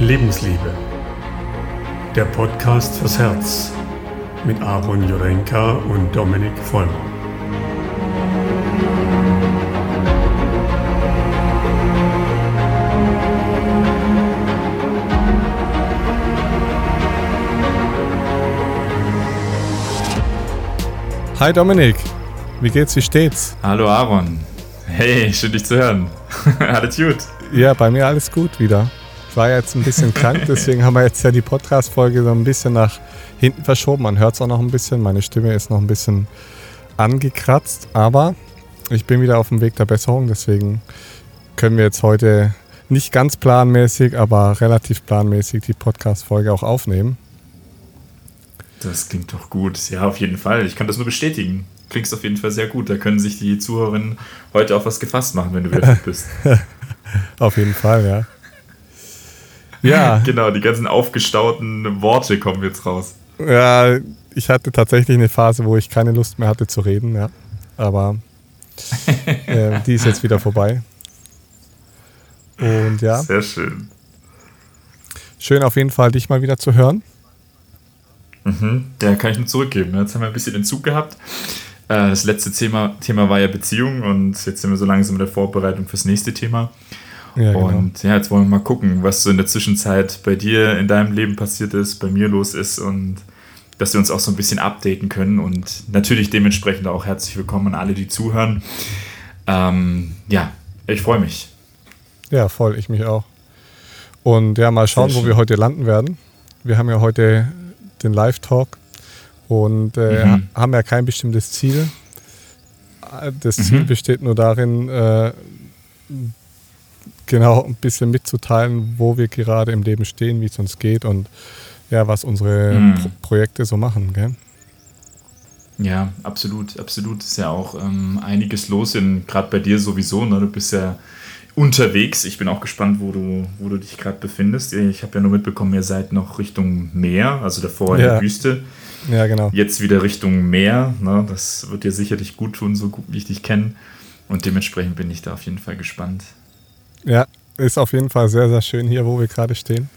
Lebensliebe. Der Podcast fürs Herz mit Aaron Jurenka und Dominik Vollmer. Hi Dominik, wie geht's, wie steht's? Hallo Aaron. Hey, schön dich zu hören. alles gut? Ja, bei mir alles gut wieder. Ich war jetzt ein bisschen krank, deswegen haben wir jetzt ja die Podcast-Folge so ein bisschen nach hinten verschoben. Man hört es auch noch ein bisschen. Meine Stimme ist noch ein bisschen angekratzt, aber ich bin wieder auf dem Weg der Besserung. Deswegen können wir jetzt heute nicht ganz planmäßig, aber relativ planmäßig die Podcast-Folge auch aufnehmen. Das klingt doch gut. Ja, auf jeden Fall. Ich kann das nur bestätigen. Klingst auf jeden Fall sehr gut. Da können sich die Zuhörerinnen heute auf was gefasst machen, wenn du wieder fit bist. auf jeden Fall, ja. Ja. genau, die ganzen aufgestauten Worte kommen jetzt raus. Ja, ich hatte tatsächlich eine Phase, wo ich keine Lust mehr hatte zu reden, ja. Aber äh, die ist jetzt wieder vorbei. Und ja. Sehr schön. Schön auf jeden Fall, dich mal wieder zu hören. Mhm, ja, kann ich nur zurückgeben. Jetzt haben wir ein bisschen Entzug gehabt. Äh, das letzte Thema, Thema war ja Beziehung und jetzt sind wir so langsam in der Vorbereitung fürs nächste Thema. Ja, genau. und ja, jetzt wollen wir mal gucken, was so in der Zwischenzeit bei dir in deinem Leben passiert ist, bei mir los ist und dass wir uns auch so ein bisschen updaten können und natürlich dementsprechend auch herzlich willkommen an alle, die zuhören. Ähm, ja, ich freue mich. Ja, voll, ich mich auch. Und ja, mal schauen, wo wir heute landen werden. Wir haben ja heute den Live-Talk und äh, mhm. haben ja kein bestimmtes Ziel. Das mhm. Ziel besteht nur darin, äh, genau ein bisschen mitzuteilen, wo wir gerade im Leben stehen, wie es uns geht und ja, was unsere mhm. Pro Projekte so machen. Gell? Ja, absolut, absolut. Ist ja auch ähm, einiges los, gerade bei dir sowieso. Ne? Du bist ja unterwegs. Ich bin auch gespannt, wo du, wo du dich gerade befindest. Ich habe ja nur mitbekommen, ihr seid noch Richtung Meer, also davor in der Wüste. Ja, genau. Jetzt wieder Richtung Meer. Ne? Das wird dir sicherlich gut tun, so gut wie ich dich kenne. Und dementsprechend bin ich da auf jeden Fall gespannt. Ja, ist auf jeden Fall sehr, sehr schön hier, wo wir gerade stehen.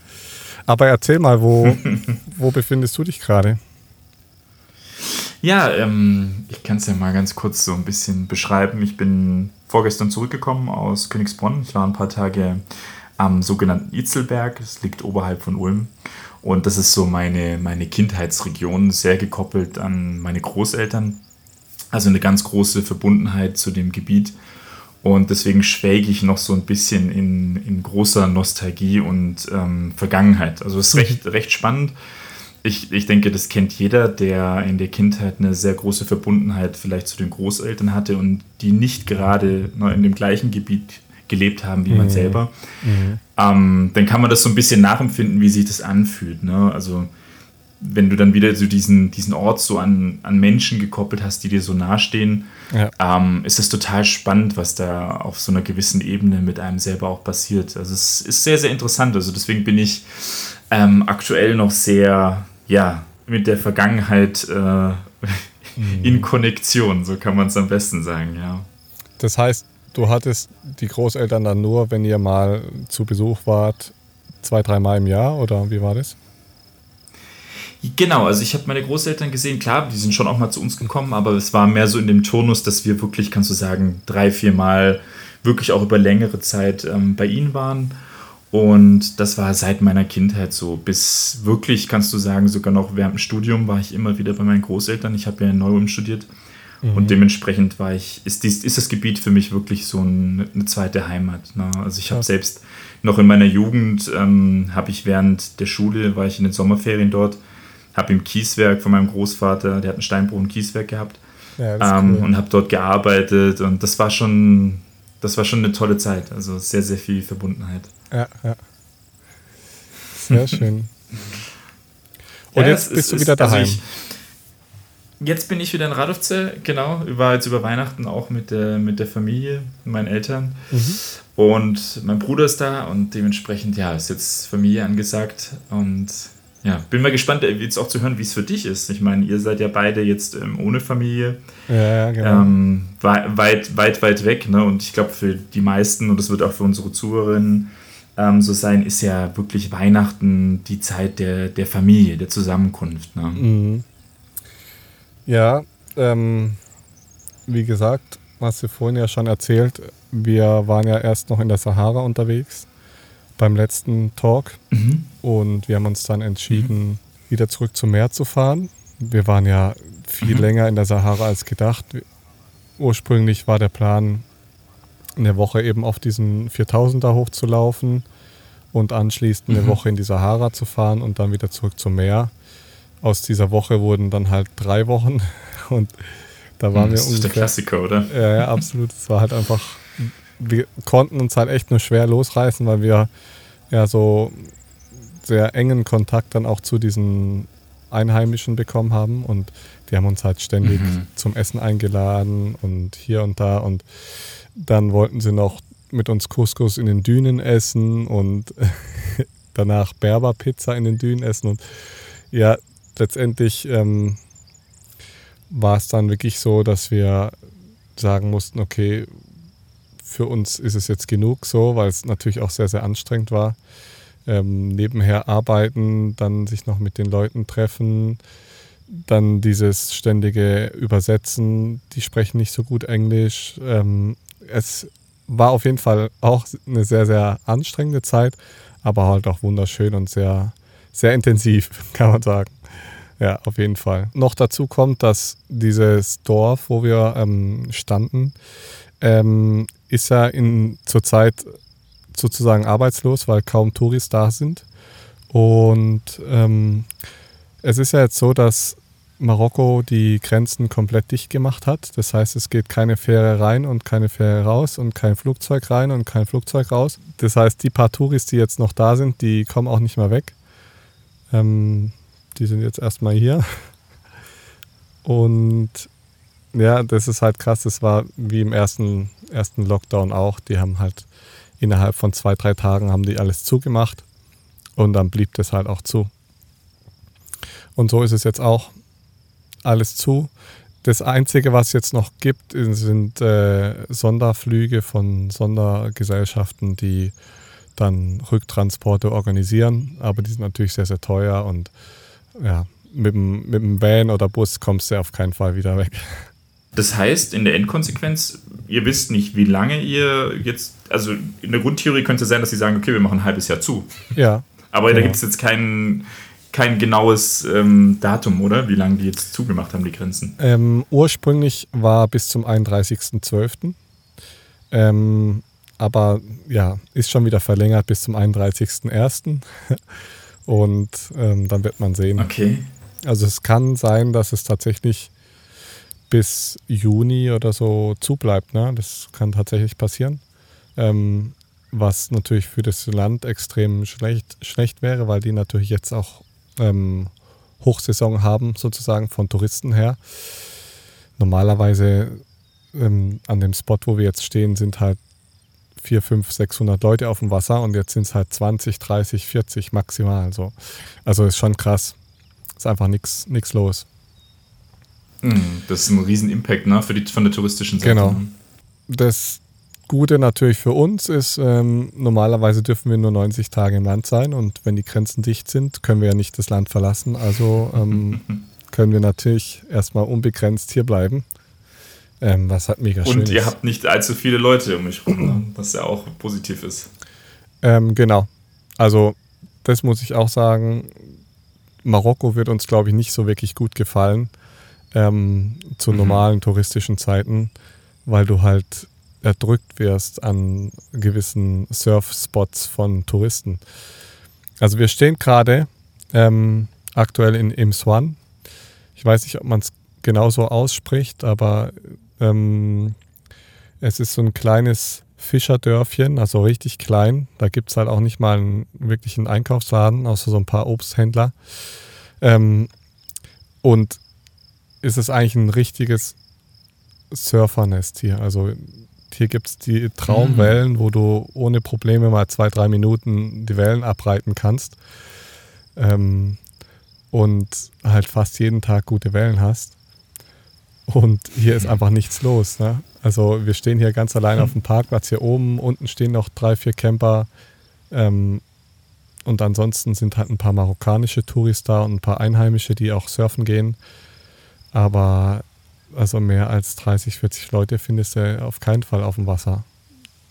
Aber erzähl mal, wo, wo befindest du dich gerade? Ja, ähm, ich kann es ja mal ganz kurz so ein bisschen beschreiben. Ich bin vorgestern zurückgekommen aus Königsbronn. Ich war ein paar Tage am sogenannten Itzelberg. Es liegt oberhalb von Ulm. Und das ist so meine, meine Kindheitsregion, sehr gekoppelt an meine Großeltern. Also eine ganz große Verbundenheit zu dem Gebiet. Und deswegen schwelge ich noch so ein bisschen in, in großer Nostalgie und ähm, Vergangenheit. Also es ist recht, recht spannend. Ich, ich denke, das kennt jeder, der in der Kindheit eine sehr große Verbundenheit vielleicht zu den Großeltern hatte und die nicht gerade in dem gleichen Gebiet gelebt haben wie man mhm. selber. Mhm. Ähm, dann kann man das so ein bisschen nachempfinden, wie sich das anfühlt. Ne? Also wenn du dann wieder so diesen, diesen Ort so an, an Menschen gekoppelt hast, die dir so nahestehen, ja. ähm, ist es total spannend, was da auf so einer gewissen Ebene mit einem selber auch passiert. Also es ist sehr, sehr interessant. Also deswegen bin ich ähm, aktuell noch sehr, ja, mit der Vergangenheit äh, mhm. in Konnektion, so kann man es am besten sagen, ja. Das heißt, du hattest die Großeltern dann nur, wenn ihr mal zu Besuch wart, zwei, dreimal im Jahr oder wie war das? Genau, also ich habe meine Großeltern gesehen, klar, die sind schon auch mal zu uns gekommen, aber es war mehr so in dem Turnus, dass wir wirklich, kannst du sagen, drei, vier Mal wirklich auch über längere Zeit ähm, bei ihnen waren. Und das war seit meiner Kindheit so. Bis wirklich, kannst du sagen, sogar noch während dem Studium war ich immer wieder bei meinen Großeltern. Ich habe ja in Neuem studiert. Mhm. Und dementsprechend war ich, ist, dies, ist das Gebiet für mich wirklich so eine, eine zweite Heimat. Ne? Also ich habe selbst noch in meiner Jugend, ähm, habe ich während der Schule, war ich in den Sommerferien dort, habe im Kieswerk von meinem Großvater, der hat ein Steinbruch und Kieswerk gehabt ja, ähm, cool. und habe dort gearbeitet und das war schon, das war schon eine tolle Zeit. Also sehr, sehr viel Verbundenheit. Ja, ja. Sehr schön. Und ja, jetzt bist du wieder also daheim. Also ich, jetzt bin ich wieder in Radovce, genau. Ich war jetzt über Weihnachten auch mit der, mit der Familie, meinen Eltern. Mhm. Und mein Bruder ist da und dementsprechend, ja, ist jetzt Familie angesagt. Und ja, bin mal gespannt, äh, jetzt auch zu hören, wie es für dich ist. Ich meine, ihr seid ja beide jetzt ähm, ohne Familie. Ja, genau. Ähm, weit, weit, weit weg. Ne? Und ich glaube, für die meisten, und das wird auch für unsere Zuhörerinnen ähm, so sein, ist ja wirklich Weihnachten die Zeit der, der Familie, der Zusammenkunft. Ne? Mhm. Ja, ähm, wie gesagt, hast du vorhin ja schon erzählt, wir waren ja erst noch in der Sahara unterwegs beim letzten Talk mhm. und wir haben uns dann entschieden, mhm. wieder zurück zum Meer zu fahren. Wir waren ja viel mhm. länger in der Sahara als gedacht. Ursprünglich war der Plan, eine Woche eben auf diesen 4000er hochzulaufen und anschließend eine mhm. Woche in die Sahara zu fahren und dann wieder zurück zum Meer. Aus dieser Woche wurden dann halt drei Wochen und da waren das wir ungefähr. Das ist der Klassiker, oder? Ja, ja, absolut. Es war halt einfach wir konnten uns halt echt nur schwer losreißen, weil wir ja so sehr engen Kontakt dann auch zu diesen Einheimischen bekommen haben. Und die haben uns halt ständig mhm. zum Essen eingeladen und hier und da. Und dann wollten sie noch mit uns Couscous in den Dünen essen und danach Berber-Pizza in den Dünen essen. Und ja, letztendlich ähm, war es dann wirklich so, dass wir sagen mussten, okay, für uns ist es jetzt genug so, weil es natürlich auch sehr, sehr anstrengend war. Ähm, nebenher arbeiten, dann sich noch mit den Leuten treffen, dann dieses ständige Übersetzen, die sprechen nicht so gut Englisch. Ähm, es war auf jeden Fall auch eine sehr, sehr anstrengende Zeit, aber halt auch wunderschön und sehr, sehr intensiv, kann man sagen. Ja, auf jeden Fall. Noch dazu kommt, dass dieses Dorf, wo wir ähm, standen, ähm, ist ja zurzeit sozusagen arbeitslos, weil kaum Touris da sind. Und ähm, es ist ja jetzt so, dass Marokko die Grenzen komplett dicht gemacht hat. Das heißt, es geht keine Fähre rein und keine Fähre raus und kein Flugzeug rein und kein Flugzeug raus. Das heißt, die paar Touris, die jetzt noch da sind, die kommen auch nicht mehr weg. Ähm, die sind jetzt erstmal hier. Und ja, das ist halt krass. Das war wie im ersten, ersten Lockdown auch. Die haben halt innerhalb von zwei, drei Tagen haben die alles zugemacht und dann blieb das halt auch zu. Und so ist es jetzt auch alles zu. Das Einzige, was es jetzt noch gibt, sind äh, Sonderflüge von Sondergesellschaften, die dann Rücktransporte organisieren. Aber die sind natürlich sehr, sehr teuer und ja, mit dem, mit dem Van oder Bus kommst du auf keinen Fall wieder weg. Das heißt, in der Endkonsequenz, ihr wisst nicht, wie lange ihr jetzt, also in der Grundtheorie könnte es sein, dass sie sagen, okay, wir machen ein halbes Jahr zu. Ja. Aber genau. da gibt es jetzt kein, kein genaues ähm, Datum, oder? Wie lange die jetzt zugemacht haben, die Grenzen? Ähm, ursprünglich war bis zum 31.12. Ähm, aber ja, ist schon wieder verlängert bis zum 31.01. Und ähm, dann wird man sehen. Okay. Also es kann sein, dass es tatsächlich bis Juni oder so zubleibt. Ne? Das kann tatsächlich passieren. Ähm, was natürlich für das Land extrem schlecht, schlecht wäre, weil die natürlich jetzt auch ähm, Hochsaison haben, sozusagen von Touristen her. Normalerweise ähm, an dem Spot, wo wir jetzt stehen, sind halt 4, 5, 600 Leute auf dem Wasser und jetzt sind es halt 20, 30, 40 maximal. So. Also ist schon krass. Ist einfach nichts los. Hm, das ist ein riesen Impact ne, für die, von der touristischen Seite. Genau. Ne? Das Gute natürlich für uns ist, ähm, normalerweise dürfen wir nur 90 Tage im Land sein und wenn die Grenzen dicht sind, können wir ja nicht das Land verlassen. Also ähm, können wir natürlich erstmal unbegrenzt hier bleiben. Ähm, was halt mega schön Und ihr ist. habt nicht allzu viele Leute um mich rum, ne? was ja auch positiv ist. Ähm, genau. Also, das muss ich auch sagen. Marokko wird uns, glaube ich, nicht so wirklich gut gefallen ähm, zu mhm. normalen touristischen Zeiten, weil du halt erdrückt wirst an gewissen Surfspots von Touristen. Also wir stehen gerade ähm, aktuell in Imswan. Ich weiß nicht, ob man es genauso ausspricht, aber ähm, es ist so ein kleines Fischerdörfchen, also richtig klein. Da gibt es halt auch nicht mal einen wirklichen Einkaufsladen, außer so ein paar Obsthändler. Ähm, und ist es eigentlich ein richtiges Surfernest hier. Also hier gibt es die Traumwellen, mhm. wo du ohne Probleme mal zwei, drei Minuten die Wellen abreiten kannst. Ähm, und halt fast jeden Tag gute Wellen hast. Und hier ist einfach nichts los. Ne? Also wir stehen hier ganz allein auf dem Parkplatz hier oben. Unten stehen noch drei, vier Camper. Ähm, und ansonsten sind halt ein paar marokkanische Touris da und ein paar Einheimische, die auch surfen gehen. Aber also mehr als 30, 40 Leute findest du auf keinen Fall auf dem Wasser.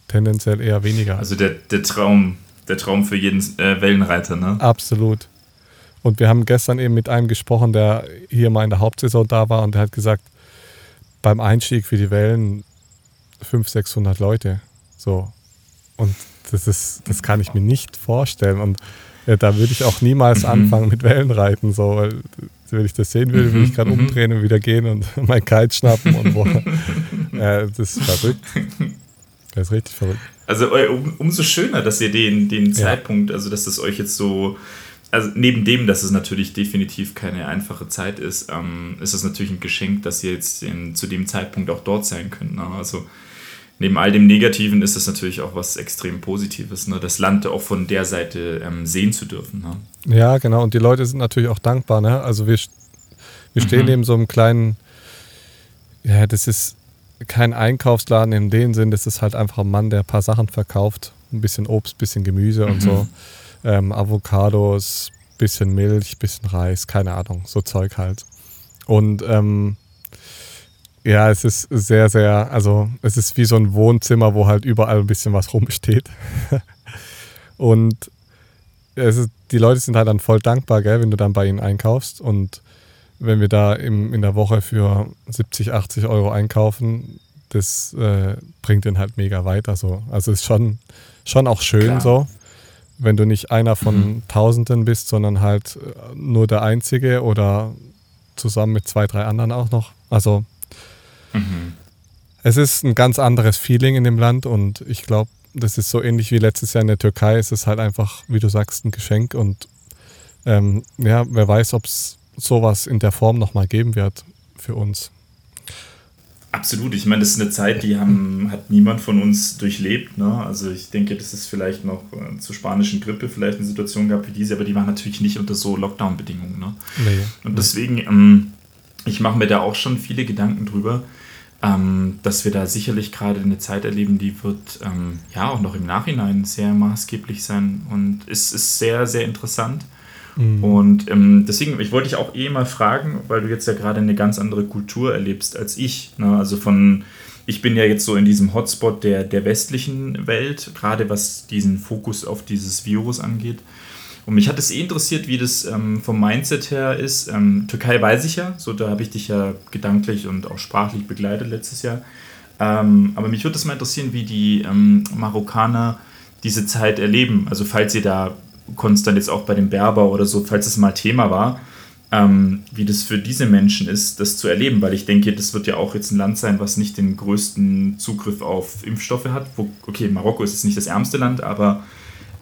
Tendenziell eher weniger. Also der, der Traum, der Traum für jeden äh, Wellenreiter, ne? Absolut. Und wir haben gestern eben mit einem gesprochen, der hier mal in der Hauptsaison da war und der hat gesagt, beim Einstieg für die Wellen 500, 600 Leute. So. Und das ist, das kann ich mir nicht vorstellen. Und ja, da würde ich auch niemals mhm. anfangen mit Wellenreiten. So, weil, wenn ich das sehen würde, würde ich gerade mhm. umdrehen und wieder gehen und mein Kite schnappen und wo. ja, das ist verrückt. Das ist richtig verrückt. Also um, umso schöner, dass ihr den, den ja. Zeitpunkt, also dass das euch jetzt so, also neben dem, dass es natürlich definitiv keine einfache Zeit ist, ähm, ist es natürlich ein Geschenk, dass ihr jetzt in, zu dem Zeitpunkt auch dort sein könnt. Ne? Also neben all dem Negativen ist es natürlich auch was extrem Positives, ne? das Land auch von der Seite ähm, sehen zu dürfen. Ne? Ja, genau. Und die Leute sind natürlich auch dankbar. Ne? Also wir, wir stehen mhm. neben so einem kleinen, ja, das ist kein Einkaufsladen in dem Sinn, das ist halt einfach ein Mann, der ein paar Sachen verkauft. Ein bisschen Obst, ein bisschen Gemüse mhm. und so. Ähm, Avocados, bisschen Milch, bisschen Reis, keine Ahnung, so Zeug halt. Und ähm, ja, es ist sehr, sehr, also es ist wie so ein Wohnzimmer, wo halt überall ein bisschen was rumsteht. und es ist, die Leute sind halt dann voll dankbar, gell, wenn du dann bei ihnen einkaufst. Und wenn wir da im, in der Woche für 70, 80 Euro einkaufen, das äh, bringt den halt mega weiter. So. Also ist schon, schon auch schön Klar. so, wenn du nicht einer von mhm. Tausenden bist, sondern halt äh, nur der Einzige oder zusammen mit zwei, drei anderen auch noch. Also Mhm. Es ist ein ganz anderes Feeling in dem Land und ich glaube, das ist so ähnlich wie letztes Jahr in der Türkei. Es ist halt einfach, wie du sagst, ein Geschenk und ähm, ja, wer weiß, ob es sowas in der Form nochmal geben wird für uns. Absolut. Ich meine, das ist eine Zeit, die haben, hat niemand von uns durchlebt. Ne? Also ich denke, das ist vielleicht noch äh, zur spanischen Grippe vielleicht eine Situation gab wie diese, aber die waren natürlich nicht unter so Lockdown-Bedingungen. Ne? Nee. Und deswegen, ähm, ich mache mir da auch schon viele Gedanken drüber, ähm, dass wir da sicherlich gerade eine Zeit erleben, die wird ähm, ja auch noch im Nachhinein sehr maßgeblich sein und es ist sehr, sehr interessant. Mhm. Und ähm, deswegen, ich wollte dich auch eh mal fragen, weil du jetzt ja gerade eine ganz andere Kultur erlebst als ich. Ne? Also von, ich bin ja jetzt so in diesem Hotspot der, der westlichen Welt, gerade was diesen Fokus auf dieses Virus angeht. Und mich hat es eh interessiert, wie das ähm, vom Mindset her ist. Ähm, Türkei weiß ich ja, so da habe ich dich ja gedanklich und auch sprachlich begleitet letztes Jahr. Ähm, aber mich würde es mal interessieren, wie die ähm, Marokkaner diese Zeit erleben. Also falls ihr da konstant jetzt auch bei den Berber oder so, falls es mal Thema war, ähm, wie das für diese Menschen ist, das zu erleben, weil ich denke, das wird ja auch jetzt ein Land sein, was nicht den größten Zugriff auf Impfstoffe hat. Wo, okay, Marokko ist jetzt nicht das ärmste Land, aber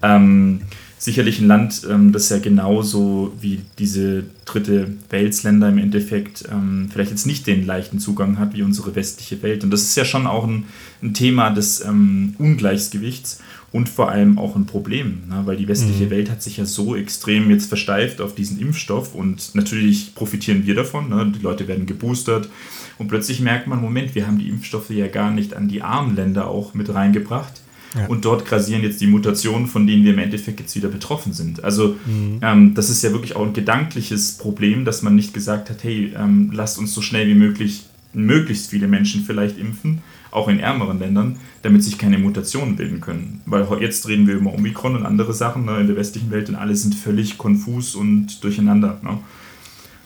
ähm, sicherlich ein Land, ähm, das ja genauso wie diese dritte Weltsländer im Endeffekt ähm, vielleicht jetzt nicht den leichten Zugang hat wie unsere westliche Welt. Und das ist ja schon auch ein, ein Thema des ähm, Ungleichgewichts und vor allem auch ein Problem, ne? weil die westliche mhm. Welt hat sich ja so extrem jetzt versteift auf diesen Impfstoff und natürlich profitieren wir davon. Ne? Die Leute werden geboostert und plötzlich merkt man, Moment, wir haben die Impfstoffe ja gar nicht an die armen Länder auch mit reingebracht ja. Und dort grasieren jetzt die Mutationen, von denen wir im Endeffekt jetzt wieder betroffen sind. Also mhm. ähm, das ist ja wirklich auch ein gedankliches Problem, dass man nicht gesagt hat, hey, ähm, lasst uns so schnell wie möglich möglichst viele Menschen vielleicht impfen, auch in ärmeren Ländern, damit sich keine Mutationen bilden können. Weil jetzt reden wir über Omikron und andere Sachen ne, in der westlichen Welt und alle sind völlig konfus und durcheinander. Ne?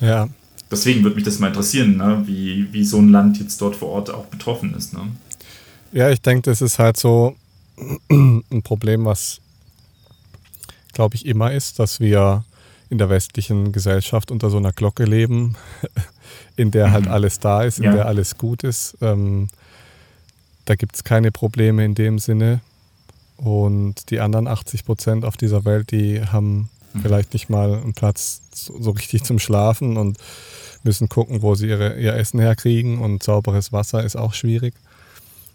Ja. Deswegen würde mich das mal interessieren, ne, wie, wie so ein Land jetzt dort vor Ort auch betroffen ist. Ne? Ja, ich denke, das ist halt so, ein Problem, was, glaube ich, immer ist, dass wir in der westlichen Gesellschaft unter so einer Glocke leben, in der halt mhm. alles da ist, in ja. der alles gut ist. Ähm, da gibt es keine Probleme in dem Sinne. Und die anderen 80 Prozent auf dieser Welt, die haben mhm. vielleicht nicht mal einen Platz so, so, richtig zum Schlafen und müssen gucken, wo sie ihre, ihr Essen herkriegen. Und sauberes Wasser ist auch schwierig.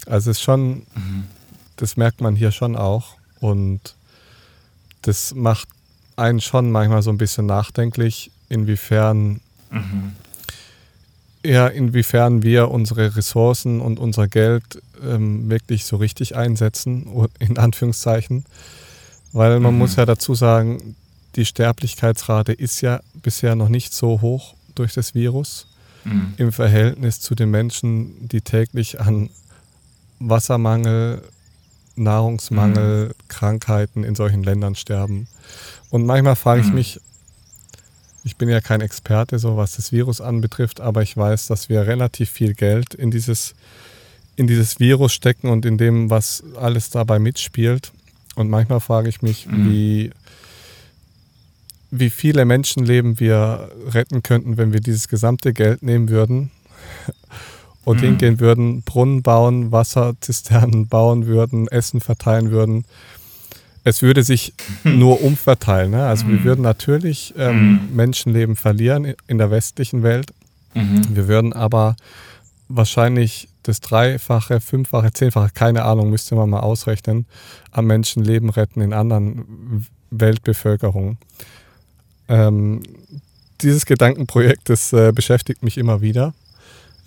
Also es ist schon mhm das merkt man hier schon auch. Und das macht einen schon manchmal so ein bisschen nachdenklich, inwiefern, mhm. ja, inwiefern wir unsere Ressourcen und unser Geld ähm, wirklich so richtig einsetzen, in Anführungszeichen. Weil man mhm. muss ja dazu sagen, die Sterblichkeitsrate ist ja bisher noch nicht so hoch durch das Virus mhm. im Verhältnis zu den Menschen, die täglich an Wassermangel, Nahrungsmangel, mhm. Krankheiten in solchen Ländern sterben. Und manchmal frage ich mhm. mich, ich bin ja kein Experte, so was das Virus anbetrifft, aber ich weiß, dass wir relativ viel Geld in dieses, in dieses Virus stecken und in dem, was alles dabei mitspielt. Und manchmal frage ich mich, mhm. wie, wie viele Menschenleben wir retten könnten, wenn wir dieses gesamte Geld nehmen würden und mhm. hingehen würden, Brunnen bauen, Wasserzisternen bauen würden, Essen verteilen würden. Es würde sich nur umverteilen. Ne? Also mhm. wir würden natürlich ähm, mhm. Menschenleben verlieren in der westlichen Welt. Mhm. Wir würden aber wahrscheinlich das Dreifache, Fünffache, Zehnfache, keine Ahnung, müsste man mal ausrechnen, am Menschenleben retten in anderen Weltbevölkerungen. Ähm, dieses Gedankenprojekt, das äh, beschäftigt mich immer wieder.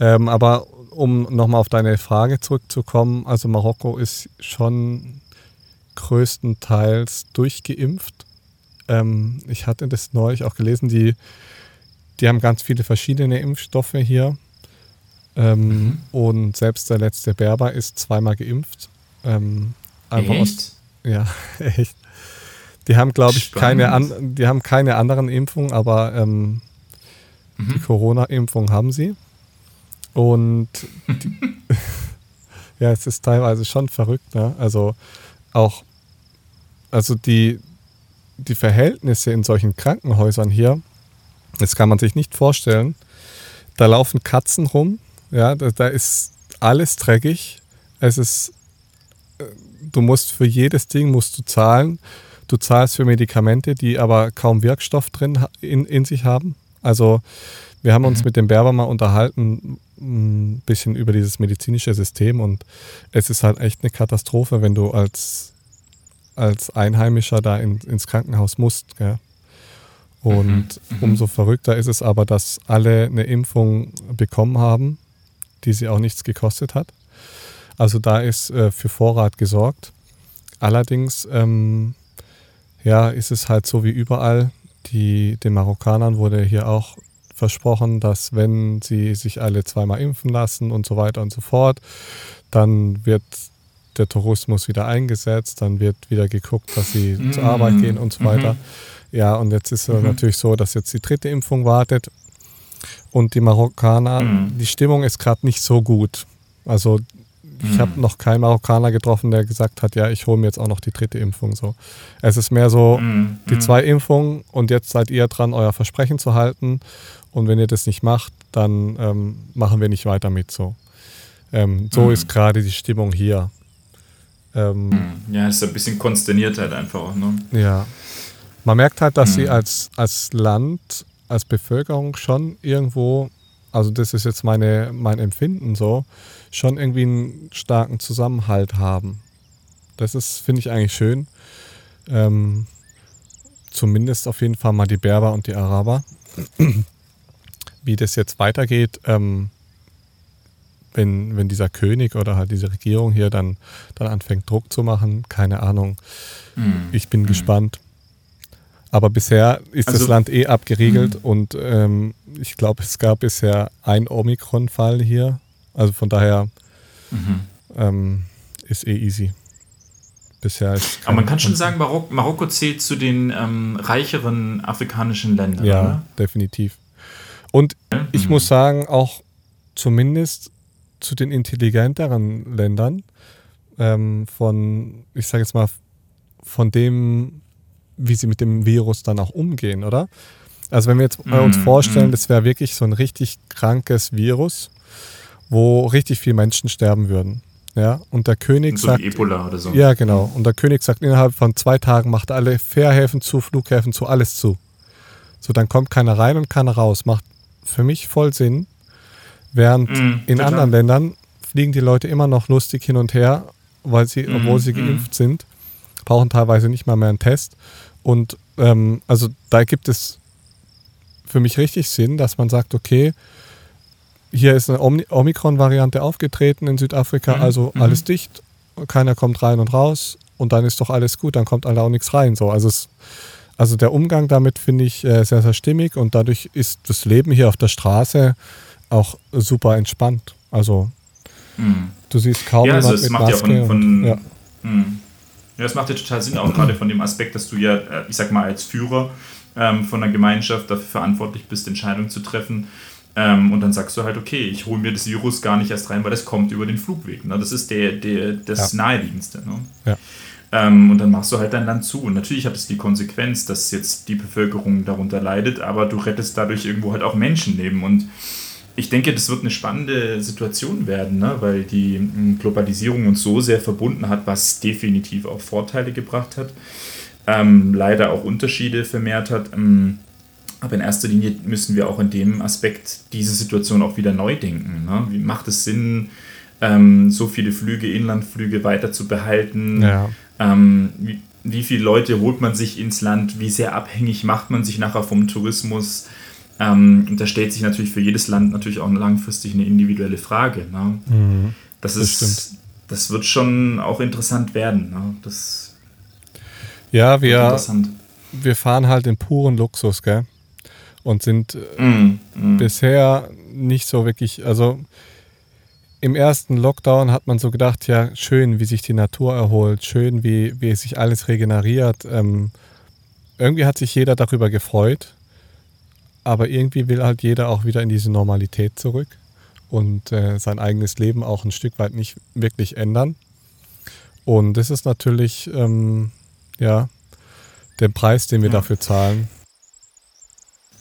Ähm, aber um nochmal auf deine Frage zurückzukommen, also Marokko ist schon größtenteils durchgeimpft. Ähm, ich hatte das neulich auch gelesen, die, die haben ganz viele verschiedene Impfstoffe hier. Ähm, mhm. Und selbst der letzte Berber ist zweimal geimpft. Ähm, einfach echt? Aus, ja, echt. Die haben, glaube ich, keine, an, die haben keine anderen Impfungen, aber ähm, mhm. die Corona-Impfung haben sie. Und die, ja, es ist teilweise schon verrückt. Ne? Also auch, also die, die Verhältnisse in solchen Krankenhäusern hier, das kann man sich nicht vorstellen. Da laufen Katzen rum, ja, da, da ist alles dreckig. Es ist, äh, du musst für jedes Ding musst du zahlen. Du zahlst für Medikamente, die aber kaum Wirkstoff drin in, in sich haben. Also wir haben uns mhm. mit dem Berber mal unterhalten, ein bisschen über dieses medizinische System und es ist halt echt eine Katastrophe, wenn du als, als Einheimischer da in, ins Krankenhaus musst. Gell? Und mhm. mhm. umso verrückter ist es aber, dass alle eine Impfung bekommen haben, die sie auch nichts gekostet hat. Also da ist äh, für Vorrat gesorgt. Allerdings ähm, ja, ist es halt so wie überall. Die, den Marokkanern wurde hier auch versprochen, dass wenn sie sich alle zweimal impfen lassen und so weiter und so fort, dann wird der Tourismus wieder eingesetzt, dann wird wieder geguckt, dass sie mhm. zur Arbeit gehen und so weiter. Mhm. Ja, und jetzt ist es mhm. natürlich so, dass jetzt die dritte Impfung wartet und die Marokkaner, mhm. die Stimmung ist gerade nicht so gut. Also ich habe hm. noch keinen Marokkaner getroffen, der gesagt hat, ja, ich hole mir jetzt auch noch die dritte Impfung. So. Es ist mehr so, mm, die mm. zwei Impfungen und jetzt seid ihr dran, euer Versprechen zu halten. Und wenn ihr das nicht macht, dann ähm, machen wir nicht weiter mit so. Ähm, so mm. ist gerade die Stimmung hier. Ähm, ja, ist ein bisschen konsterniert halt einfach auch, ne? Ja. Man merkt halt, dass sie als, als Land, als Bevölkerung schon irgendwo, also das ist jetzt meine, mein Empfinden so, schon irgendwie einen starken Zusammenhalt haben. Das ist, finde ich eigentlich schön. Ähm, zumindest auf jeden Fall mal die Berber und die Araber. Wie das jetzt weitergeht, ähm, wenn, wenn dieser König oder halt diese Regierung hier dann, dann anfängt Druck zu machen, keine Ahnung. Mhm. Ich bin mhm. gespannt. Aber bisher ist also, das Land eh abgeriegelt mhm. und ähm, ich glaube, es gab bisher einen Omikron-Fall hier also von daher mhm. ähm, ist eh easy. Bisher ist Aber man kann schon sagen, Marok Marokko zählt zu den ähm, reicheren afrikanischen Ländern. Ja, oder? definitiv. Und mhm. ich muss sagen, auch zumindest zu den intelligenteren Ländern ähm, von, ich sage jetzt mal, von dem, wie sie mit dem Virus dann auch umgehen, oder? Also wenn wir jetzt mhm. uns vorstellen, mhm. das wäre wirklich so ein richtig krankes Virus, wo richtig viele Menschen sterben würden. Ja, und der König so sagt. Ebola oder so. Ja, genau. Und der König sagt, innerhalb von zwei Tagen macht alle Fährhäfen zu, Flughäfen zu, alles zu. So, dann kommt keiner rein und keiner raus. Macht für mich voll Sinn. Während mm, in anderen Ländern fliegen die Leute immer noch lustig hin und her, weil sie, mm, obwohl sie mm. geimpft sind, brauchen teilweise nicht mal mehr einen Test. Und ähm, also da gibt es für mich richtig Sinn, dass man sagt, okay, hier ist eine Omikron-Variante aufgetreten in Südafrika, mhm. also mhm. alles dicht, keiner kommt rein und raus, und dann ist doch alles gut, dann kommt alle auch nichts rein. So, also, es, also der Umgang damit finde ich äh, sehr, sehr stimmig und dadurch ist das Leben hier auf der Straße auch super entspannt. Also mhm. du siehst kaum ja, also es mit macht Maske ja von, von und, ja. Ja, das macht ja total Sinn, auch gerade von dem Aspekt, dass du ja, äh, ich sag mal, als Führer ähm, von einer Gemeinschaft dafür verantwortlich bist, Entscheidungen zu treffen. Ähm, und dann sagst du halt, okay, ich hole mir das Virus gar nicht erst rein, weil das kommt über den Flugweg. Ne? Das ist der, der, das ja. Naheliegendste. Ne? Ja. Ähm, und dann machst du halt dein Land zu. Und natürlich hat es die Konsequenz, dass jetzt die Bevölkerung darunter leidet, aber du rettest dadurch irgendwo halt auch Menschenleben. Und ich denke, das wird eine spannende Situation werden, ne? weil die hm, Globalisierung uns so sehr verbunden hat, was definitiv auch Vorteile gebracht hat ähm, leider auch Unterschiede vermehrt hat. Ähm, aber in erster Linie müssen wir auch in dem Aspekt diese Situation auch wieder neu denken. Ne? Wie macht es Sinn, ähm, so viele Flüge, Inlandflüge weiter zu behalten? Ja. Ähm, wie, wie viele Leute holt man sich ins Land? Wie sehr abhängig macht man sich nachher vom Tourismus? Ähm, und da stellt sich natürlich für jedes Land natürlich auch langfristig eine individuelle Frage. Ne? Mhm, das, ist, das, das wird schon auch interessant werden. Ne? Das ja, wir, wir fahren halt in puren Luxus, gell? Und sind mm. bisher nicht so wirklich, also im ersten Lockdown hat man so gedacht, ja, schön, wie sich die Natur erholt, schön, wie, wie sich alles regeneriert. Ähm, irgendwie hat sich jeder darüber gefreut, aber irgendwie will halt jeder auch wieder in diese Normalität zurück und äh, sein eigenes Leben auch ein Stück weit nicht wirklich ändern. Und das ist natürlich ähm, ja, den Preis, den wir ja. dafür zahlen.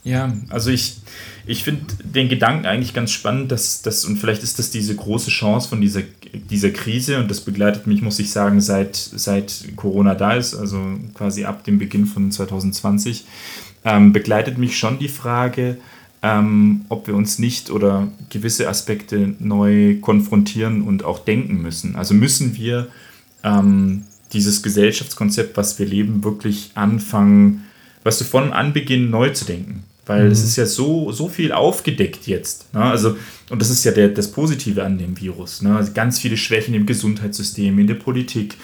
Ja, also ich, ich finde den Gedanken eigentlich ganz spannend, dass das, und vielleicht ist das diese große Chance von dieser, dieser Krise, und das begleitet mich, muss ich sagen, seit, seit Corona da ist, also quasi ab dem Beginn von 2020, ähm, begleitet mich schon die Frage, ähm, ob wir uns nicht oder gewisse Aspekte neu konfrontieren und auch denken müssen. Also müssen wir ähm, dieses Gesellschaftskonzept, was wir leben, wirklich anfangen, weißt du, von Anbeginn neu zu denken. Weil mhm. es ist ja so, so viel aufgedeckt jetzt. Ne? Also, und das ist ja der, das Positive an dem Virus. Ne? Also ganz viele Schwächen im Gesundheitssystem, in der Politik,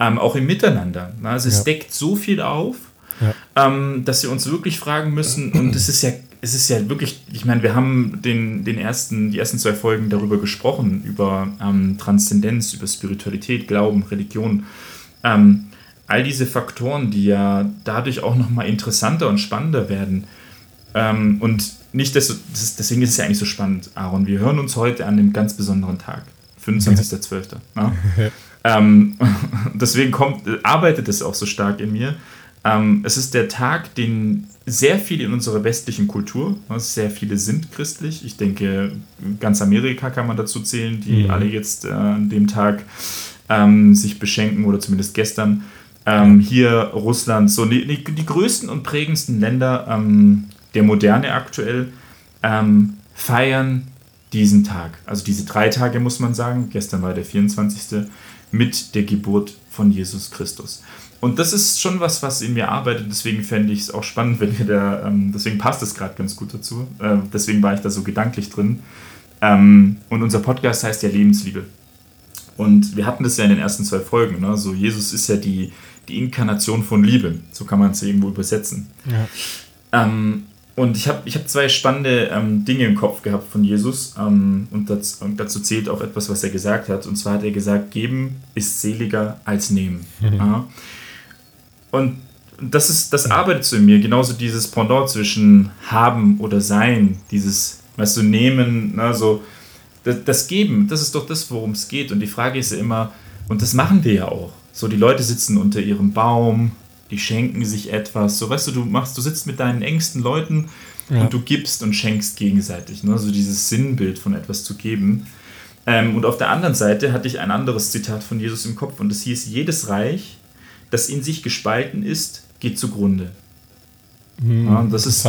ähm, auch im Miteinander. Ne? Also es ja. deckt so viel auf, ja. ähm, dass wir uns wirklich fragen müssen, und es ist ja, es ist ja wirklich, ich meine, wir haben den, den ersten, die ersten zwei Folgen darüber gesprochen, über ähm, Transzendenz, über Spiritualität, Glauben, Religion. Ähm, all diese Faktoren, die ja dadurch auch nochmal interessanter und spannender werden. Ähm, und nicht, dass, das, deswegen ist es ja eigentlich so spannend, Aaron. Wir hören uns heute an einem ganz besonderen Tag, 25.12. Ja. ähm, deswegen kommt, arbeitet es auch so stark in mir. Ähm, es ist der Tag, den sehr viele in unserer westlichen Kultur, sehr viele sind christlich. Ich denke, ganz Amerika kann man dazu zählen, die mhm. alle jetzt äh, an dem Tag ähm, sich beschenken oder zumindest gestern. Ähm, hier Russland, so die, die, die, größten und prägendsten Länder ähm, der Moderne aktuell ähm, feiern diesen Tag. Also diese drei Tage muss man sagen. Gestern war der 24. mit der Geburt von Jesus Christus. Und das ist schon was, was in mir arbeitet. Deswegen fände ich es auch spannend, wenn wir da, ähm, deswegen passt es gerade ganz gut dazu. Äh, deswegen war ich da so gedanklich drin. Ähm, und unser Podcast heißt ja Lebensliebe. Und wir hatten das ja in den ersten zwei Folgen. Ne? So, Jesus ist ja die, die Inkarnation von Liebe. So kann man es irgendwo übersetzen. Ja. Ähm, und ich habe ich hab zwei spannende ähm, Dinge im Kopf gehabt von Jesus. Ähm, und, das, und, dazu zählt auch etwas, was er gesagt hat. Und zwar hat er gesagt, geben ist seliger als nehmen. Mhm. Und das, ist, das arbeitet so in mir. Genauso dieses Pendant zwischen haben oder sein. Dieses, weißt du, nehmen, ne, so das, das Geben, das ist doch das, worum es geht. Und die Frage ist ja immer, und das machen wir ja auch. So, die Leute sitzen unter ihrem Baum, die schenken sich etwas. So, weißt du, du machst, du sitzt mit deinen engsten Leuten ja. und du gibst und schenkst gegenseitig. Ne? So dieses Sinnbild von etwas zu geben. Ähm, und auf der anderen Seite hatte ich ein anderes Zitat von Jesus im Kopf und das hieß: Jedes Reich, das in sich gespalten ist, geht zugrunde. Hm, ja, das ist,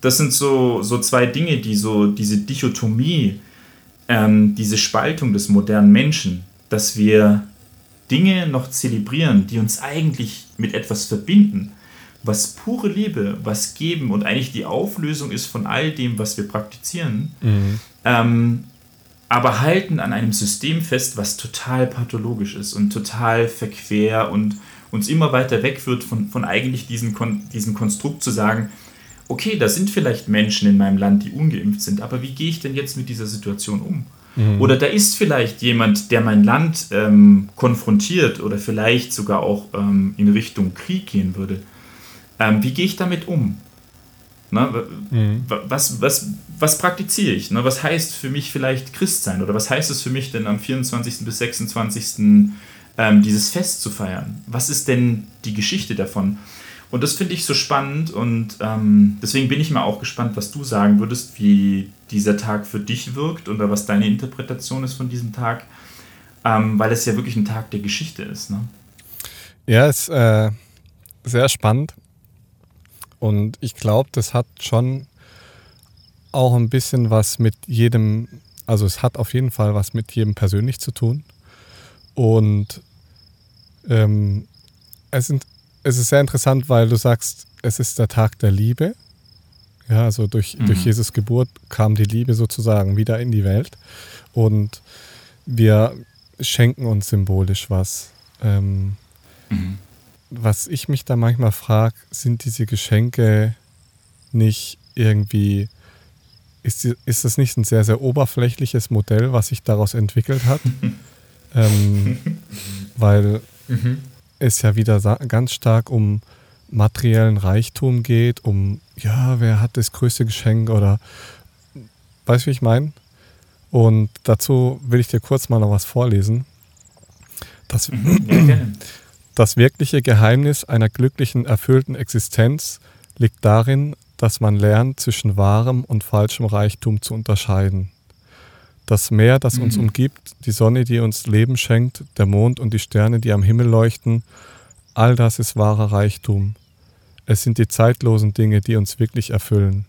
das sind so, so zwei Dinge, die so diese Dichotomie ähm, diese Spaltung des modernen Menschen, dass wir Dinge noch zelebrieren, die uns eigentlich mit etwas verbinden, was pure Liebe, was geben und eigentlich die Auflösung ist von all dem, was wir praktizieren, mhm. ähm, aber halten an einem System fest, was total pathologisch ist und total verquer und uns immer weiter wegführt von, von eigentlich diesem, Kon diesem Konstrukt zu sagen, okay, da sind vielleicht Menschen in meinem Land, die ungeimpft sind, aber wie gehe ich denn jetzt mit dieser Situation um? Mhm. Oder da ist vielleicht jemand, der mein Land ähm, konfrontiert oder vielleicht sogar auch ähm, in Richtung Krieg gehen würde. Ähm, wie gehe ich damit um? Na, mhm. was, was, was praktiziere ich? Na, was heißt für mich vielleicht Christ sein? Oder was heißt es für mich denn am 24. bis 26. Ähm, dieses Fest zu feiern? Was ist denn die Geschichte davon? Und das finde ich so spannend und ähm, deswegen bin ich mal auch gespannt, was du sagen würdest, wie dieser Tag für dich wirkt oder was deine Interpretation ist von diesem Tag, ähm, weil es ja wirklich ein Tag der Geschichte ist. Ne? Ja, ist äh, sehr spannend und ich glaube, das hat schon auch ein bisschen was mit jedem, also es hat auf jeden Fall was mit jedem persönlich zu tun und ähm, es sind es ist sehr interessant, weil du sagst, es ist der Tag der Liebe. Ja, also durch, mhm. durch Jesus Geburt kam die Liebe sozusagen wieder in die Welt. Und wir schenken uns symbolisch was. Ähm, mhm. Was ich mich da manchmal frage, sind diese Geschenke nicht irgendwie, ist, ist das nicht ein sehr, sehr oberflächliches Modell, was sich daraus entwickelt hat? ähm, weil mhm es ja wieder ganz stark um materiellen Reichtum geht, um, ja, wer hat das größte Geschenk oder, weißt du, wie ich meine? Und dazu will ich dir kurz mal noch was vorlesen. Das, mhm. das wirkliche Geheimnis einer glücklichen, erfüllten Existenz liegt darin, dass man lernt, zwischen wahrem und falschem Reichtum zu unterscheiden. Das Meer, das uns mhm. umgibt, die Sonne, die uns Leben schenkt, der Mond und die Sterne, die am Himmel leuchten, all das ist wahrer Reichtum. Es sind die zeitlosen Dinge, die uns wirklich erfüllen.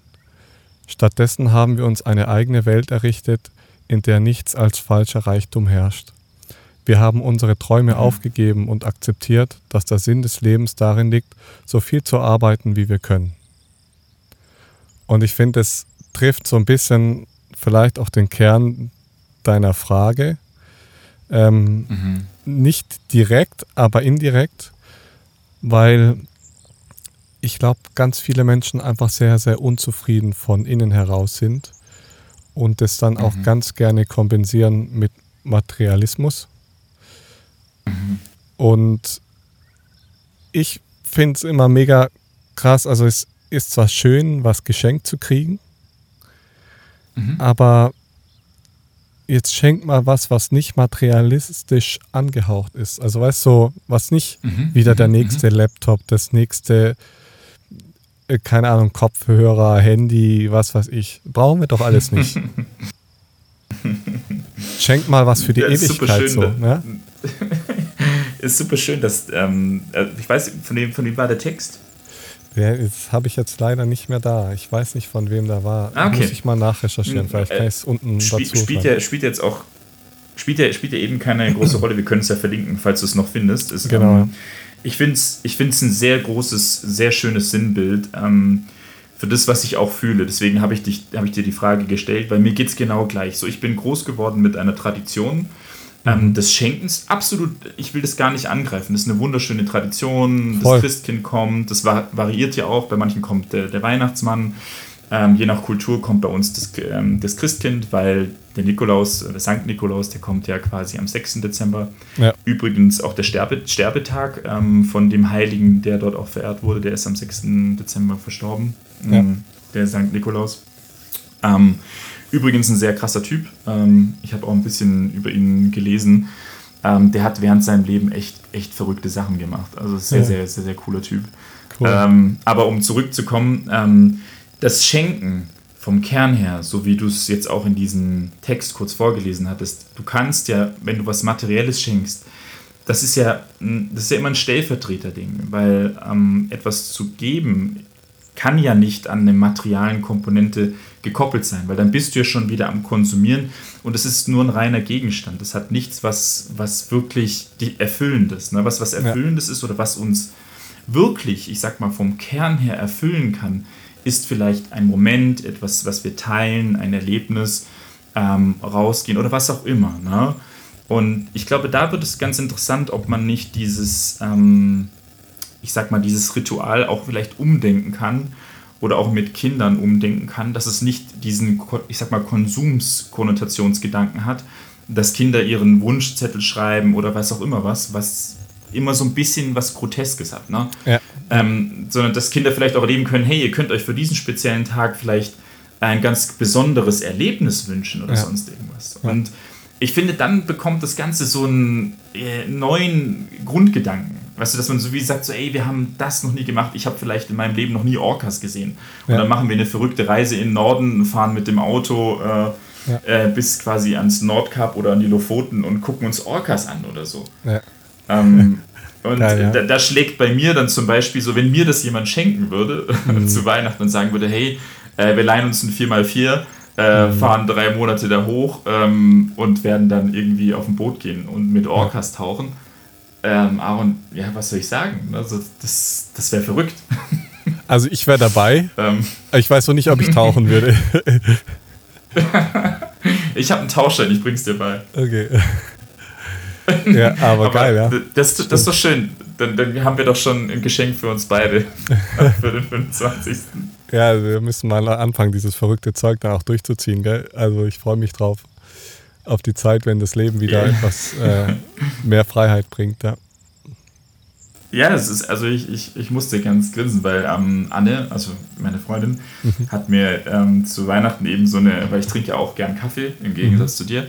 Stattdessen haben wir uns eine eigene Welt errichtet, in der nichts als falscher Reichtum herrscht. Wir haben unsere Träume mhm. aufgegeben und akzeptiert, dass der Sinn des Lebens darin liegt, so viel zu arbeiten, wie wir können. Und ich finde, es trifft so ein bisschen vielleicht auch den Kern deiner Frage. Ähm, mhm. Nicht direkt, aber indirekt, weil ich glaube, ganz viele Menschen einfach sehr, sehr unzufrieden von innen heraus sind und es dann mhm. auch ganz gerne kompensieren mit Materialismus. Mhm. Und ich finde es immer mega krass. Also es ist zwar schön, was geschenkt zu kriegen, Mhm. Aber jetzt schenk mal was, was nicht materialistisch angehaucht ist. Also weißt du, was nicht mhm. wieder der mhm. nächste mhm. Laptop, das nächste, äh, keine Ahnung, Kopfhörer, Handy, was weiß ich. Brauchen wir doch alles nicht. Schenk mal was für die ja, Ewigkeit so. Ne? ist super schön, dass, ähm, äh, ich weiß, von dem, von wem war der Text? Ja, das habe ich jetzt leider nicht mehr da. Ich weiß nicht, von wem da war. Ah, okay. Muss ich mal nachrecherchieren. Hm, Vielleicht kann ich es unten Spiel, dazu spielt ja, spielt jetzt auch spielt ja, spielt ja eben keine große Rolle. Wir können es ja verlinken, falls du es noch findest. Ist, genau. Ähm, ich finde es ich find's ein sehr großes, sehr schönes Sinnbild ähm, für das, was ich auch fühle. Deswegen habe ich, hab ich dir die Frage gestellt, weil mir geht es genau gleich. So, ich bin groß geworden mit einer Tradition ähm, des Schenkens. Absolut, ich will das gar nicht angreifen. Das ist eine wunderschöne Tradition. Voll. Das Christkind kommt, das variiert ja auch. Bei manchen kommt der, der Weihnachtsmann. Ähm, je nach Kultur kommt bei uns das, ähm, das Christkind, weil der Nikolaus, der Sankt Nikolaus, der kommt ja quasi am 6. Dezember. Ja. Übrigens auch der Sterbe, Sterbetag ähm, von dem Heiligen, der dort auch verehrt wurde, der ist am 6. Dezember verstorben. Ja. Ähm, der Sankt Nikolaus. Übrigens ein sehr krasser Typ. Ähm, ich habe auch ein bisschen über ihn gelesen. Ähm, der hat während seinem Leben echt, echt verrückte Sachen gemacht. Also sehr, ja. sehr, sehr, sehr cooler Typ. Cool. Ähm, aber um zurückzukommen, ähm, das Schenken vom Kern her, so wie du es jetzt auch in diesem Text kurz vorgelesen hattest, du kannst ja, wenn du was Materielles schenkst, das ist ja, das ist ja immer ein Stellvertreterding, weil ähm, etwas zu geben kann ja nicht an eine materialen Komponente gekoppelt sein, weil dann bist du ja schon wieder am Konsumieren und es ist nur ein reiner Gegenstand. Das hat nichts, was, was wirklich Erfüllendes, ne? was was Erfüllendes ja. ist oder was uns wirklich, ich sag mal, vom Kern her erfüllen kann, ist vielleicht ein Moment, etwas, was wir teilen, ein Erlebnis, ähm, rausgehen oder was auch immer. Ne? Und ich glaube, da wird es ganz interessant, ob man nicht dieses, ähm, ich sag mal, dieses Ritual auch vielleicht umdenken kann oder auch mit Kindern umdenken kann, dass es nicht diesen, ich sag mal, Konsumskonnotationsgedanken hat, dass Kinder ihren Wunschzettel schreiben oder was auch immer was, was immer so ein bisschen was Groteskes hat. Ne? Ja. Ähm, sondern dass Kinder vielleicht auch erleben können, hey, ihr könnt euch für diesen speziellen Tag vielleicht ein ganz besonderes Erlebnis wünschen oder ja. sonst irgendwas. Ja. Und ich finde, dann bekommt das Ganze so einen äh, neuen Grundgedanken. Weißt du, dass man so wie sagt, so, ey, wir haben das noch nie gemacht, ich habe vielleicht in meinem Leben noch nie Orcas gesehen. Und ja. dann machen wir eine verrückte Reise in den Norden, fahren mit dem Auto äh, ja. äh, bis quasi ans Nordkap oder an die Lofoten und gucken uns Orcas an oder so. Ja. Ähm, und Geil, da, da, schlägt bei mir dann zum Beispiel so, wenn mir das jemand schenken würde mhm. zu Weihnachten und sagen würde, hey, äh, wir leihen uns ein 4x4 äh, mhm. fahren drei Monate da hoch ähm, und werden dann irgendwie auf ein Boot gehen und mit Orcas tauchen. Ähm, Aaron, ja, was soll ich sagen? Also, das, das wäre verrückt. Also, ich wäre dabei. Ähm. Ich weiß noch nicht, ob ich tauchen würde. ich habe einen Tauschschein, ich bring's dir bei. Okay. Ja, aber, aber geil, ja. Das, das ist doch schön. Dann, dann haben wir doch schon ein Geschenk für uns beide für den 25. Ja, wir müssen mal anfangen, dieses verrückte Zeug dann auch durchzuziehen. Gell? Also ich freue mich drauf, auf die Zeit, wenn das Leben wieder etwas äh, mehr Freiheit bringt. Ja. Ja, das ist, also ich, ich, ich musste ganz grinsen, weil ähm, Anne, also meine Freundin, mhm. hat mir ähm, zu Weihnachten eben so eine, weil ich trinke ja auch gern Kaffee, im Gegensatz mhm. zu dir,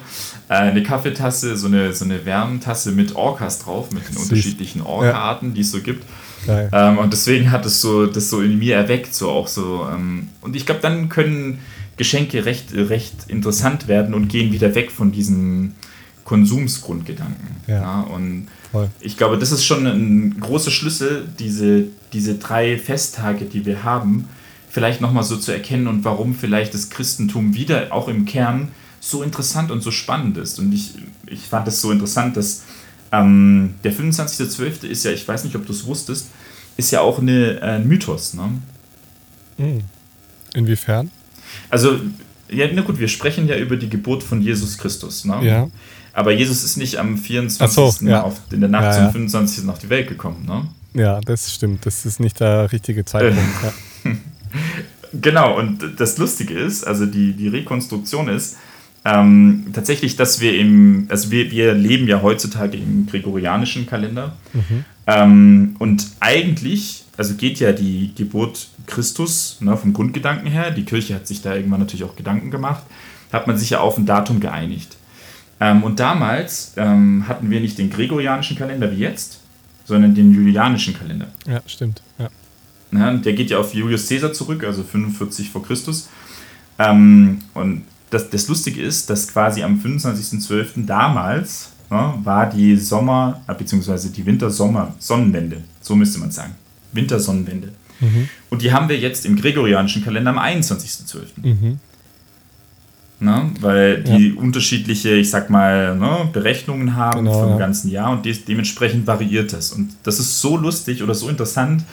äh, eine Kaffeetasse, so eine, so eine Wärmtasse mit Orcas drauf, mit den Süß. unterschiedlichen Orca-Arten, ja. die es so gibt. Ähm, und deswegen hat es so das so in mir erweckt, so auch so. Ähm, und ich glaube, dann können Geschenke recht, recht interessant werden und gehen wieder weg von diesen Konsumsgrundgedanken. Ja. ja und Voll. ich glaube, das ist schon ein großer Schlüssel, diese, diese drei Festtage, die wir haben, vielleicht nochmal so zu erkennen und warum vielleicht das Christentum wieder auch im Kern so interessant und so spannend ist. Und ich, ich fand es so interessant, dass ähm, der 25.12. ist ja, ich weiß nicht, ob du es wusstest, ist ja auch eine, äh, ein Mythos. Ne? Hm. Inwiefern? Also, ja, na gut, wir sprechen ja über die Geburt von Jesus Christus. Ne? Ja. Aber Jesus ist nicht am 24. So, ja. auf, in der Nacht ja, zum 25. auf die Welt gekommen. Ne? Ja, das stimmt. Das ist nicht der richtige Zeitpunkt. genau, und das Lustige ist, also die, die Rekonstruktion ist, ähm, tatsächlich, dass wir im, also wir, wir leben ja heutzutage im gregorianischen Kalender. Mhm. Ähm, und eigentlich, also geht ja die Geburt Christus ne, vom Grundgedanken her, die Kirche hat sich da irgendwann natürlich auch Gedanken gemacht, hat man sich ja auf ein Datum geeinigt. Ähm, und damals ähm, hatten wir nicht den gregorianischen Kalender wie jetzt, sondern den julianischen Kalender. Ja, stimmt. Ja. Ja, der geht ja auf Julius Caesar zurück, also 45 vor Christus. Ähm, und das, das Lustige ist, dass quasi am 25.12. damals ne, war die Sommer- bzw. die Winter-Sommer-Sonnenwende. So müsste man sagen. Wintersonnenwende. Mhm. Und die haben wir jetzt im gregorianischen Kalender am 21.12. Mhm. Ne, weil die ja. unterschiedliche, ich sag mal, ne, Berechnungen haben genau, vom ja. ganzen Jahr und de dementsprechend variiert das. Und das ist so lustig oder so interessant,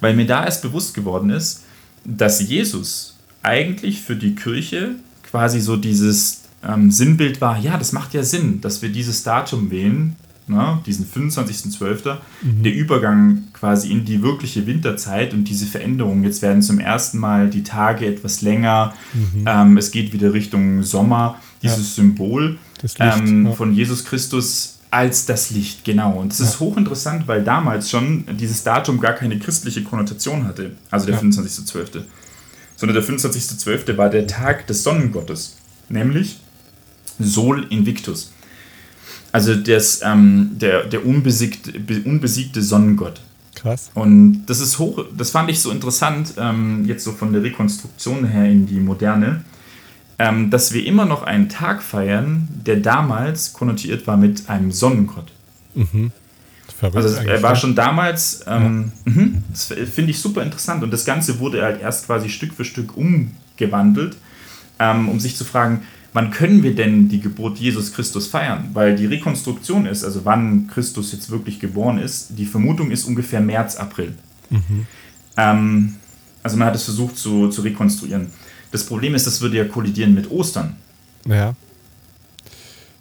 weil mir da erst bewusst geworden ist, dass Jesus eigentlich für die Kirche quasi so dieses ähm, Sinnbild war, ja, das macht ja Sinn, dass wir dieses Datum wählen, ne, diesen 25.12., mhm. der Übergang quasi in die wirkliche Winterzeit und diese Veränderung. Jetzt werden zum ersten Mal die Tage etwas länger, mhm. ähm, es geht wieder Richtung Sommer, dieses ja. Symbol Licht, ähm, ja. von Jesus Christus als das Licht, genau. Und das ja. ist hochinteressant, weil damals schon dieses Datum gar keine christliche Konnotation hatte, also der ja. 25.12 sondern der 25.12. war der Tag des Sonnengottes, nämlich Sol Invictus. Also des, ähm, der, der unbesiegte, unbesiegte Sonnengott. Krass. Und das ist hoch, das fand ich so interessant, ähm, jetzt so von der Rekonstruktion her in die Moderne, ähm, dass wir immer noch einen Tag feiern, der damals konnotiert war mit einem Sonnengott. Mhm. Verrückt also er war schon damals, ähm, ja. Mhm, das finde ich super interessant und das Ganze wurde halt erst quasi Stück für Stück umgewandelt, ähm, um sich zu fragen, wann können wir denn die Geburt Jesus Christus feiern? Weil die Rekonstruktion ist, also wann Christus jetzt wirklich geboren ist, die Vermutung ist ungefähr März, April. Mhm. Ähm, also man hat es versucht zu, zu rekonstruieren. Das Problem ist, das würde ja kollidieren mit Ostern. Ja.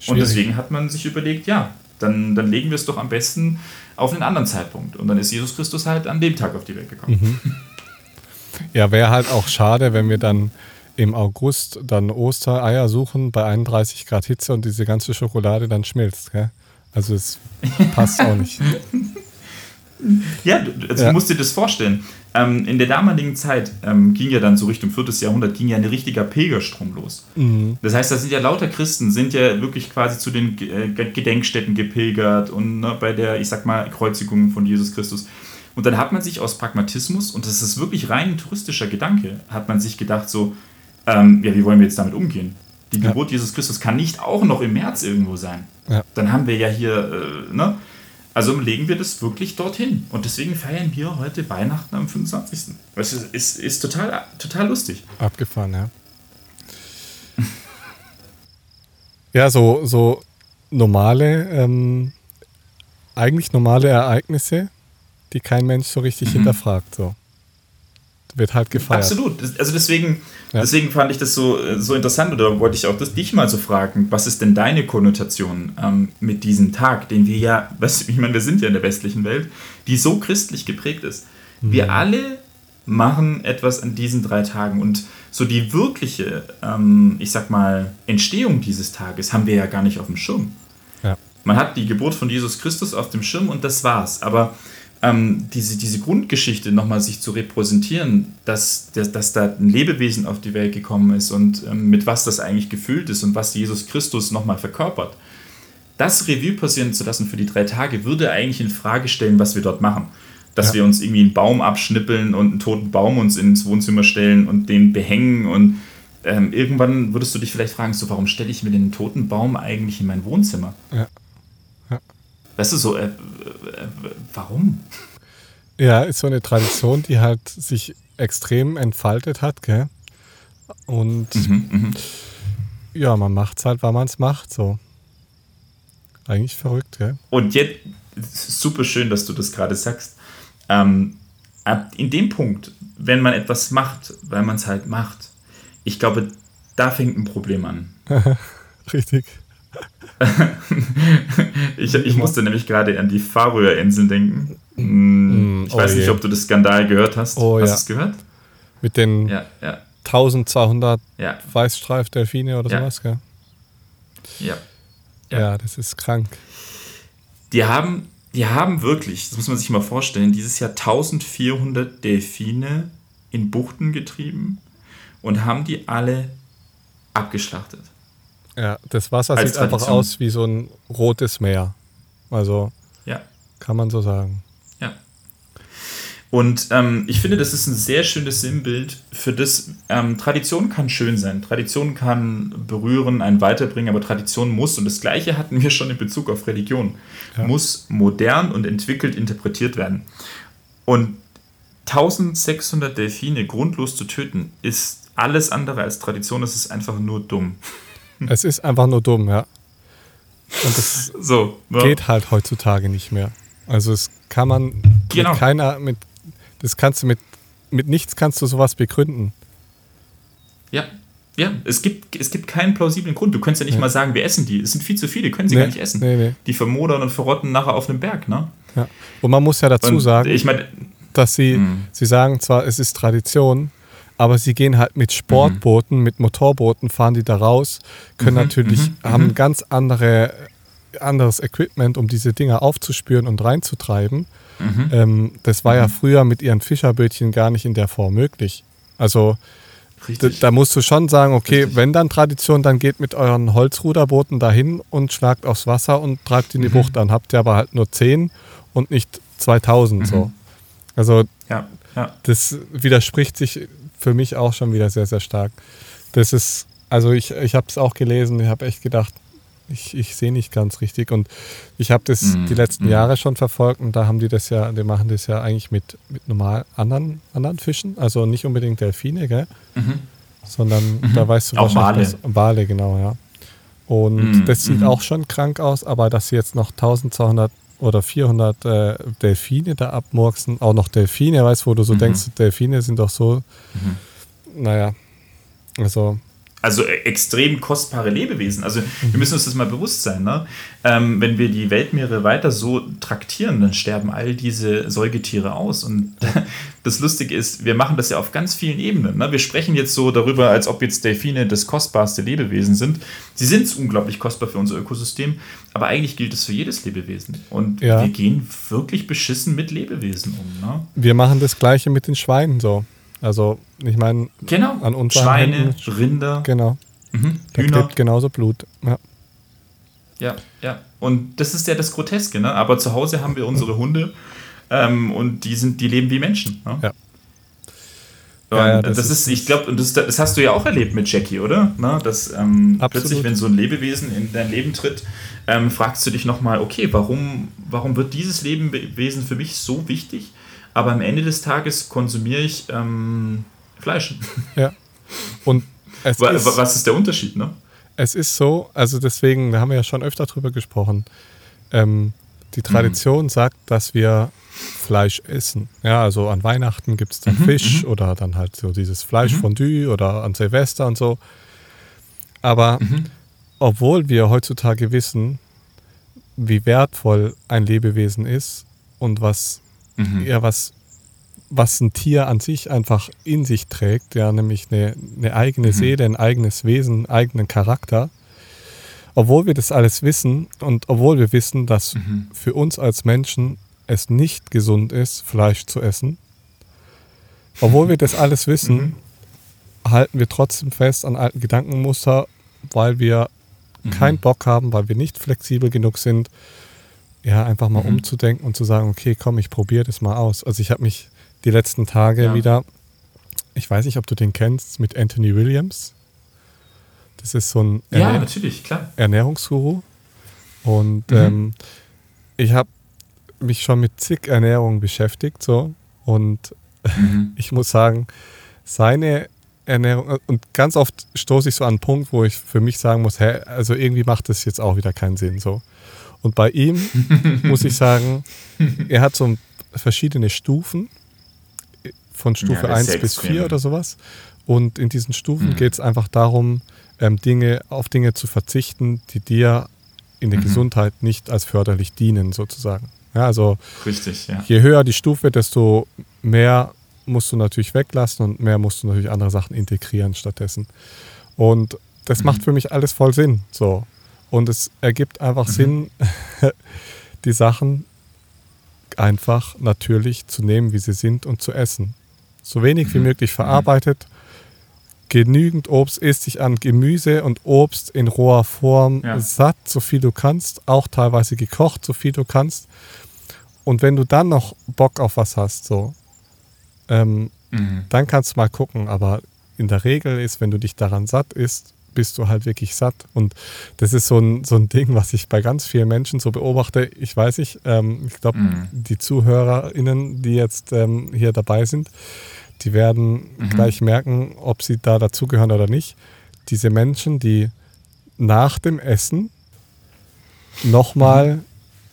Und deswegen hat man sich überlegt, ja, dann, dann legen wir es doch am besten auf einen anderen Zeitpunkt. Und dann ist Jesus Christus halt an dem Tag auf die Welt gekommen. Mhm. Ja, wäre halt auch schade, wenn wir dann im August dann Ostereier suchen bei 31 Grad Hitze und diese ganze Schokolade dann schmilzt. Gell? Also es passt auch nicht. Ja, du, also ja. du musst dir das vorstellen. Ähm, in der damaligen Zeit ähm, ging ja dann so Richtung 4. Jahrhundert, ging ja ein richtiger Pilgerstrom los. Mhm. Das heißt, da sind ja lauter Christen, sind ja wirklich quasi zu den äh, Gedenkstätten gepilgert und ne, bei der, ich sag mal, Kreuzigung von Jesus Christus. Und dann hat man sich aus Pragmatismus, und das ist wirklich rein touristischer Gedanke, hat man sich gedacht so, ähm, ja, wie wollen wir jetzt damit umgehen? Die ja. Geburt Jesus Christus kann nicht auch noch im März irgendwo sein. Ja. Dann haben wir ja hier, äh, ne? Also legen wir das wirklich dorthin. Und deswegen feiern wir heute Weihnachten am 25. Das ist, ist, ist total, total lustig. Abgefahren, ja. ja, so, so normale, ähm, eigentlich normale Ereignisse, die kein Mensch so richtig mhm. hinterfragt. So wird halt gefeiert. Absolut. Also deswegen, ja. deswegen fand ich das so, so interessant oder wollte ich auch das, dich mal so fragen, was ist denn deine Konnotation ähm, mit diesem Tag, den wir ja, was, ich meine, wir sind ja in der westlichen Welt, die so christlich geprägt ist. Mhm. Wir alle machen etwas an diesen drei Tagen und so die wirkliche, ähm, ich sag mal, Entstehung dieses Tages haben wir ja gar nicht auf dem Schirm. Ja. Man hat die Geburt von Jesus Christus auf dem Schirm und das war's. Aber ähm, diese, diese Grundgeschichte nochmal sich zu repräsentieren, dass, dass, dass, da ein Lebewesen auf die Welt gekommen ist und ähm, mit was das eigentlich gefüllt ist und was Jesus Christus nochmal verkörpert. Das Revue passieren zu lassen für die drei Tage würde eigentlich in Frage stellen, was wir dort machen. Dass ja. wir uns irgendwie einen Baum abschnippeln und einen toten Baum uns ins Wohnzimmer stellen und den behängen und ähm, irgendwann würdest du dich vielleicht fragen, so warum stelle ich mir den toten Baum eigentlich in mein Wohnzimmer? Ja. Weißt du, so, äh, äh, warum? Ja, ist so eine Tradition, die halt sich extrem entfaltet hat, gell? Und mhm, mhm. ja, man macht es halt, weil man es macht, so. Eigentlich verrückt, gell? Und jetzt, super schön, dass du das gerade sagst. Ähm, in dem Punkt, wenn man etwas macht, weil man es halt macht, ich glaube, da fängt ein Problem an. Richtig. ich, ich musste nämlich gerade an die Färöerinseln denken. Hm, ich oh weiß je. nicht, ob du das Skandal gehört hast. Oh, hast du es gehört? Mit den ja, ja. 1200 ja. Weißstreifdelfine oder sowas, gell? Ja. ja. Ja, das ist krank. Die haben, die haben wirklich, das muss man sich mal vorstellen, dieses Jahr 1400 Delfine in Buchten getrieben und haben die alle abgeschlachtet. Ja, das Wasser sieht Tradition. einfach aus wie so ein rotes Meer. Also ja. kann man so sagen. Ja. Und ähm, ich finde, das ist ein sehr schönes Sinnbild für das. Ähm, Tradition kann schön sein. Tradition kann berühren, einen weiterbringen, aber Tradition muss, und das Gleiche hatten wir schon in Bezug auf Religion, ja. muss modern und entwickelt interpretiert werden. Und 1600 Delfine grundlos zu töten, ist alles andere als Tradition, es ist einfach nur dumm. Es ist einfach nur dumm, ja. Und das so, ja. geht halt heutzutage nicht mehr. Also es kann man genau. mit keiner, mit, das kannst du mit, mit nichts kannst du sowas begründen. Ja, ja, es gibt, es gibt keinen plausiblen Grund. Du könntest ja nicht ja. mal sagen, wir essen die. Es sind viel zu viele, können sie nee, gar nicht essen. Nee, nee. Die vermodern und verrotten nachher auf einem Berg, ne? Ja. Und man muss ja dazu und sagen, ich mein, dass sie, mh. sie sagen zwar, es ist Tradition, aber sie gehen halt mit Sportbooten, mhm. mit Motorbooten, fahren die da raus, können mhm, natürlich, mhm, haben mhm. ganz andere, anderes Equipment, um diese Dinger aufzuspüren und reinzutreiben. Mhm. Ähm, das war ja mhm. früher mit ihren Fischerbötchen gar nicht in der Form möglich. Also da, da, musst du schon sagen, okay, Richtig. wenn dann Tradition, dann geht mit euren Holzruderbooten dahin und schlagt aufs Wasser und treibt in die Bucht. Dann habt ihr aber halt nur 10 und nicht 2000 so. Also ja, ja. das widerspricht sich für mich auch schon wieder sehr, sehr stark. Das ist, also ich, ich habe es auch gelesen, ich habe echt gedacht, ich, ich sehe nicht ganz richtig. Und ich habe das mm, die letzten mm. Jahre schon verfolgt und da haben die das ja, die machen das ja eigentlich mit, mit normal anderen, anderen Fischen, also nicht unbedingt Delfine, gell? Mhm. Sondern mhm. da weißt du auch wahrscheinlich. Wale. Wale, genau, ja. Und mm, das sieht -hmm. auch schon krank aus, aber dass sie jetzt noch 1200 oder 400 äh, Delfine da abmurksen. Auch noch Delfine, weißt du, wo du so mhm. denkst, Delfine sind doch so, mhm. naja, also also äh, extrem kostbare Lebewesen. Also wir müssen uns das mal bewusst sein. Ne? Ähm, wenn wir die Weltmeere weiter so traktieren, dann sterben all diese Säugetiere aus. Und das Lustige ist, wir machen das ja auf ganz vielen Ebenen. Ne? Wir sprechen jetzt so darüber, als ob jetzt Delfine das kostbarste Lebewesen sind. Sie sind unglaublich kostbar für unser Ökosystem, aber eigentlich gilt es für jedes Lebewesen. Und ja. wir gehen wirklich beschissen mit Lebewesen um. Ne? Wir machen das Gleiche mit den Schweinen so. Also, ich meine, genau. an uns Schweine, Händen, Rinder. Genau. Mhm. Da Hühner. klebt genauso Blut. Ja. ja, ja. Und das ist ja das Groteske, ne? Aber zu Hause haben wir unsere Hunde ähm, und die sind, die leben wie Menschen. Ne? Ja. Ja, ja, das, das, ist, ich glaube, das, das, hast du ja auch erlebt mit Jackie, oder? Na, dass ähm, plötzlich, wenn so ein Lebewesen in dein Leben tritt, ähm, fragst du dich nochmal, okay, warum, warum wird dieses Lebewesen für mich so wichtig? Aber am Ende des Tages konsumiere ich ähm, Fleisch. Ja. Und ist, was ist der Unterschied, ne? Es ist so, also deswegen, da haben wir ja schon öfter drüber gesprochen. Ähm, die Tradition mhm. sagt, dass wir Fleisch essen. Ja, also an Weihnachten gibt es dann mhm, Fisch mhm. oder dann halt so dieses Fleischfondue mhm. oder an Silvester und so. Aber mhm. obwohl wir heutzutage wissen, wie wertvoll ein Lebewesen ist und was mhm. ja was, was ein Tier an sich einfach in sich trägt, ja, nämlich eine, eine eigene mhm. Seele, ein eigenes Wesen, einen eigenen Charakter. Obwohl wir das alles wissen und obwohl wir wissen, dass mhm. für uns als Menschen es nicht gesund ist, Fleisch zu essen, obwohl wir das alles wissen, mhm. halten wir trotzdem fest an alten Gedankenmuster, weil wir mhm. keinen Bock haben, weil wir nicht flexibel genug sind, ja, einfach mal mhm. umzudenken und zu sagen, okay, komm, ich probiere das mal aus. Also ich habe mich die letzten Tage ja. wieder, ich weiß nicht, ob du den kennst, mit Anthony Williams. Das ist so ein ja, natürlich, klar. Ernährungsguru. Und mhm. ähm, ich habe mich schon mit zig Ernährungen beschäftigt, so. Und mhm. ich muss sagen, seine Ernährung, und ganz oft stoße ich so an einen Punkt, wo ich für mich sagen muss, hä, also irgendwie macht das jetzt auch wieder keinen Sinn, so. Und bei ihm muss ich sagen, er hat so verschiedene Stufen, von Stufe ja, 1 bis 4 oder sowas. Und in diesen Stufen mhm. geht es einfach darum, ähm, Dinge, auf Dinge zu verzichten, die dir in der mhm. Gesundheit nicht als förderlich dienen, sozusagen. Ja, also Richtig, ja. je höher die Stufe, desto mehr musst du natürlich weglassen und mehr musst du natürlich andere Sachen integrieren stattdessen. Und das mhm. macht für mich alles voll Sinn. So. Und es ergibt einfach mhm. Sinn, die Sachen einfach natürlich zu nehmen, wie sie sind und zu essen. So wenig mhm. wie möglich verarbeitet. Genügend Obst isst dich an Gemüse und Obst in roher Form ja. satt, so viel du kannst, auch teilweise gekocht, so viel du kannst. Und wenn du dann noch Bock auf was hast, so, ähm, mhm. dann kannst du mal gucken. Aber in der Regel ist, wenn du dich daran satt isst, bist du halt wirklich satt. Und das ist so ein, so ein Ding, was ich bei ganz vielen Menschen so beobachte. Ich weiß nicht, ähm, ich glaube, mhm. die ZuhörerInnen, die jetzt ähm, hier dabei sind, die werden mhm. gleich merken, ob sie da dazugehören oder nicht. Diese Menschen, die nach dem Essen nochmal mhm.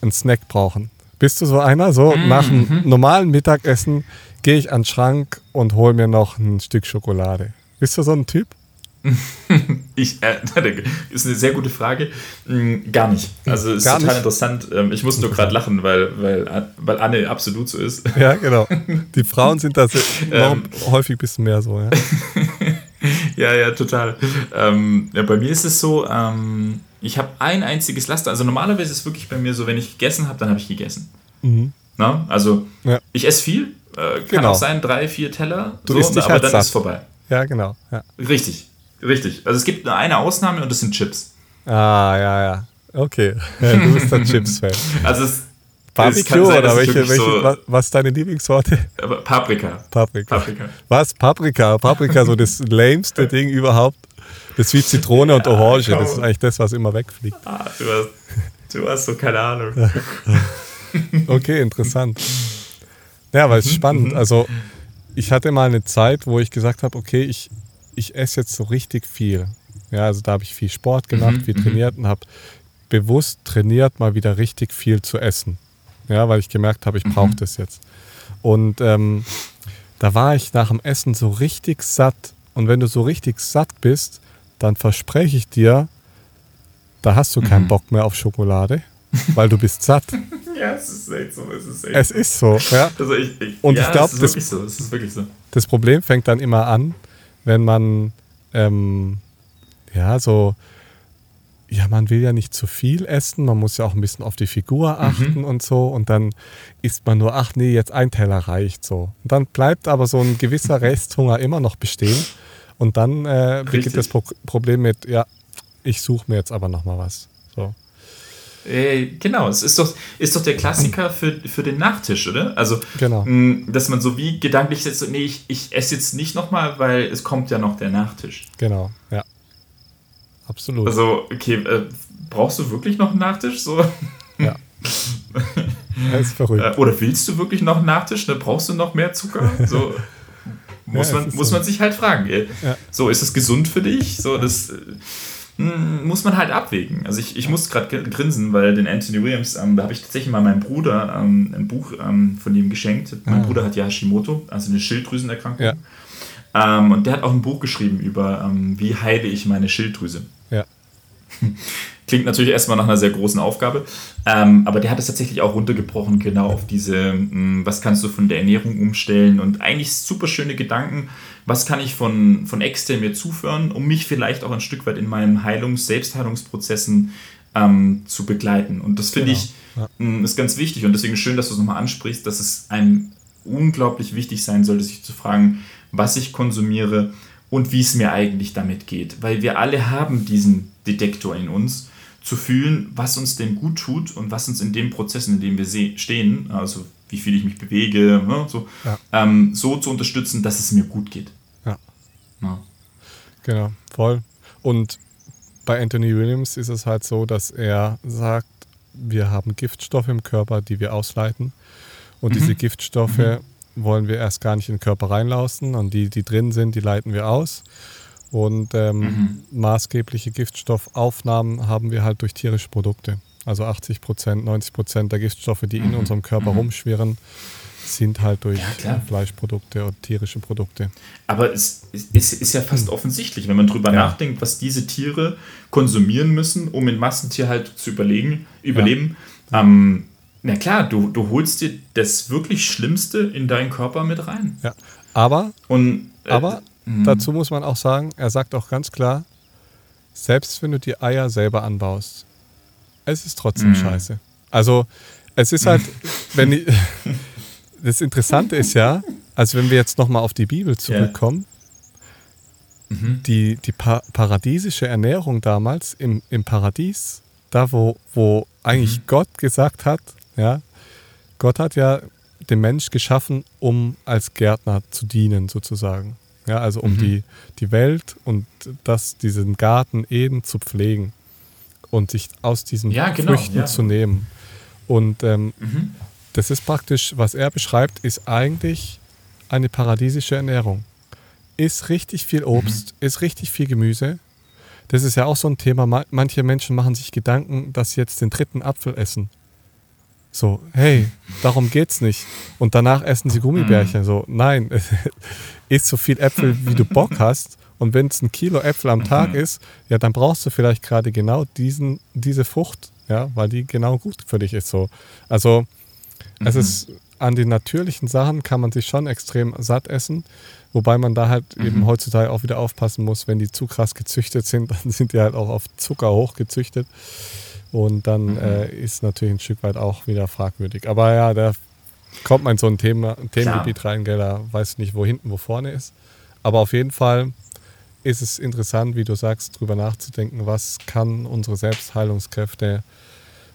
einen Snack brauchen. Bist du so einer? So mhm. nach dem mhm. normalen Mittagessen gehe ich an den Schrank und hole mir noch ein Stück Schokolade. Bist du so ein Typ? ich, äh, ist eine sehr gute Frage. Hm, gar nicht. Also ist Gar total nicht. interessant. Ähm, ich muss nur gerade lachen, weil, weil, weil Anne absolut so ist. Ja, genau. Die Frauen sind da ähm, häufig ein bisschen mehr so, ja. ja, ja, total. Ähm, ja, bei mir ist es so, ähm, ich habe ein einziges Laster. Also normalerweise ist es wirklich bei mir so, wenn ich gegessen habe, dann habe ich gegessen. Mhm. Na? Also ja. ich esse viel. Äh, kann genau. auch sein, drei, vier Teller. Du so, isst dich aber halt dann satt. ist vorbei. Ja, genau. Ja. Richtig. Richtig. Also es gibt nur eine Ausnahme und das sind Chips. Ah, ja, ja. Okay. Du bist ein Chips-Fan. Also es Barbecue sein, oder welche, welche so was, was ist deine Lieblingssorte? Paprika. Paprika. Paprika. Was? Paprika. Paprika, so das lämste Ding überhaupt. Das ist wie Zitrone und Orange. Das ist eigentlich das, was immer wegfliegt. Ah, du, hast, du hast so keine Ahnung. okay, interessant. Ja, weil es ist spannend. Also ich hatte mal eine Zeit, wo ich gesagt habe, okay, ich, ich esse jetzt so richtig viel. Ja, also da habe ich viel Sport gemacht, mhm, viel mhm. trainiert und habe bewusst trainiert, mal wieder richtig viel zu essen. Ja, weil ich gemerkt habe, ich mhm. brauche das jetzt. Und ähm, da war ich nach dem Essen so richtig satt. Und wenn du so richtig satt bist, dann verspreche ich dir, da hast du keinen mhm. Bock mehr auf Schokolade, weil du bist satt. ja, es ist echt so. Es ist, echt es ist so, ja. Also ich, ich, Und ja, ich glaube, das, so, das ist wirklich so. Das Problem fängt dann immer an, wenn man ähm, ja so ja, man will ja nicht zu viel essen, man muss ja auch ein bisschen auf die Figur mhm. achten mhm. und so. Und dann isst man nur, ach nee, jetzt ein Teller reicht so. Und dann bleibt aber so ein gewisser Resthunger immer noch bestehen. Und dann äh, beginnt das Pro Problem mit, ja, ich suche mir jetzt aber nochmal was. So. Äh, genau, es ist doch, ist doch der Klassiker für, für den Nachtisch, oder? Also, genau. mh, dass man so wie gedanklich setzt, nee, ich, ich esse jetzt nicht nochmal, weil es kommt ja noch der Nachtisch. Genau, ja. Absolut. Also, okay, äh, brauchst du wirklich noch einen Nachtisch? So? Ja. das ist verrückt. Äh, oder willst du wirklich noch einen Nachtisch? Ne? Brauchst du noch mehr Zucker? So, muss, ja, man, muss so. man sich halt fragen. Ja. So, ist das gesund für dich? So, das äh, muss man halt abwägen. Also ich, ich muss gerade grinsen, weil den Anthony Williams, ähm, da habe ich tatsächlich mal meinem Bruder ähm, ein Buch ähm, von ihm geschenkt. Mein ah. Bruder hat ja Hashimoto, also eine Schilddrüsenerkrankung. Ja. Ähm, und der hat auch ein Buch geschrieben über, ähm, wie heile ich meine Schilddrüse. Ja. Klingt natürlich erstmal nach einer sehr großen Aufgabe, ähm, aber der hat es tatsächlich auch runtergebrochen, genau auf diese, mh, hm, was kannst du von der Ernährung umstellen und eigentlich super schöne Gedanken, was kann ich von, von extern mir zuführen, um mich vielleicht auch ein Stück weit in meinen Heilungs-, Selbstheilungsprozessen ähm, zu begleiten. Und das finde genau. ich mh, hm, ist ganz wichtig und deswegen schön, dass du es nochmal ansprichst, dass es einem unglaublich wichtig sein sollte, sich zu fragen, was ich konsumiere und wie es mir eigentlich damit geht. Weil wir alle haben diesen Detektor in uns, zu fühlen, was uns denn gut tut und was uns in den Prozessen, in denen wir stehen, also wie viel ich mich bewege, ne, so, ja. ähm, so zu unterstützen, dass es mir gut geht. Ja. ja. Genau, voll. Und bei Anthony Williams ist es halt so, dass er sagt, wir haben Giftstoffe im Körper, die wir ausleiten. Und mhm. diese Giftstoffe mhm wollen wir erst gar nicht in den Körper reinlassen und die, die drin sind, die leiten wir aus. Und ähm, mhm. maßgebliche Giftstoffaufnahmen haben wir halt durch tierische Produkte. Also 80 Prozent, 90 Prozent der Giftstoffe, die mhm. in unserem Körper mhm. rumschwirren, sind halt durch ja, Fleischprodukte und tierische Produkte. Aber es, es, es ist ja fast offensichtlich, wenn man drüber ja. nachdenkt, was diese Tiere konsumieren müssen, um in Massentierhaltung zu überlegen, überleben. Ja. Ähm, na klar, du, du holst dir das wirklich Schlimmste in deinen Körper mit rein. Ja, aber, Und, äh, aber mh. dazu muss man auch sagen, er sagt auch ganz klar, selbst wenn du die Eier selber anbaust, es ist trotzdem mhm. scheiße. Also es ist halt, wenn die, das Interessante ist ja, also wenn wir jetzt nochmal auf die Bibel zurückkommen, yeah. mhm. die, die pa paradiesische Ernährung damals im, im Paradies, da wo, wo eigentlich mhm. Gott gesagt hat, ja? Gott hat ja den Mensch geschaffen, um als Gärtner zu dienen, sozusagen. Ja, also um mhm. die, die Welt und das, diesen Garten Eden zu pflegen und sich aus diesen ja, genau, Früchten ja. zu nehmen. Und ähm, mhm. das ist praktisch, was er beschreibt, ist eigentlich eine paradiesische Ernährung. Ist richtig viel Obst, mhm. ist richtig viel Gemüse. Das ist ja auch so ein Thema. Manche Menschen machen sich Gedanken, dass sie jetzt den dritten Apfel essen. So, hey, darum geht's nicht. Und danach essen sie Gummibärchen. So, nein, isst so viel Äpfel, wie du Bock hast. Und wenn es ein Kilo Äpfel am Tag ist, ja, dann brauchst du vielleicht gerade genau diesen, diese Frucht, ja, weil die genau gut für dich ist. So. Also, es mhm. ist an den natürlichen Sachen kann man sich schon extrem satt essen. Wobei man da halt mhm. eben heutzutage auch wieder aufpassen muss, wenn die zu krass gezüchtet sind, dann sind die halt auch auf Zucker hochgezüchtet. Und dann mhm. äh, ist natürlich ein Stück weit auch wieder fragwürdig. Aber ja, da kommt man in so ein Thema, Themengebiet rein, gell, da weiß nicht, wo hinten, wo vorne ist. Aber auf jeden Fall ist es interessant, wie du sagst, darüber nachzudenken, was kann unsere Selbstheilungskräfte,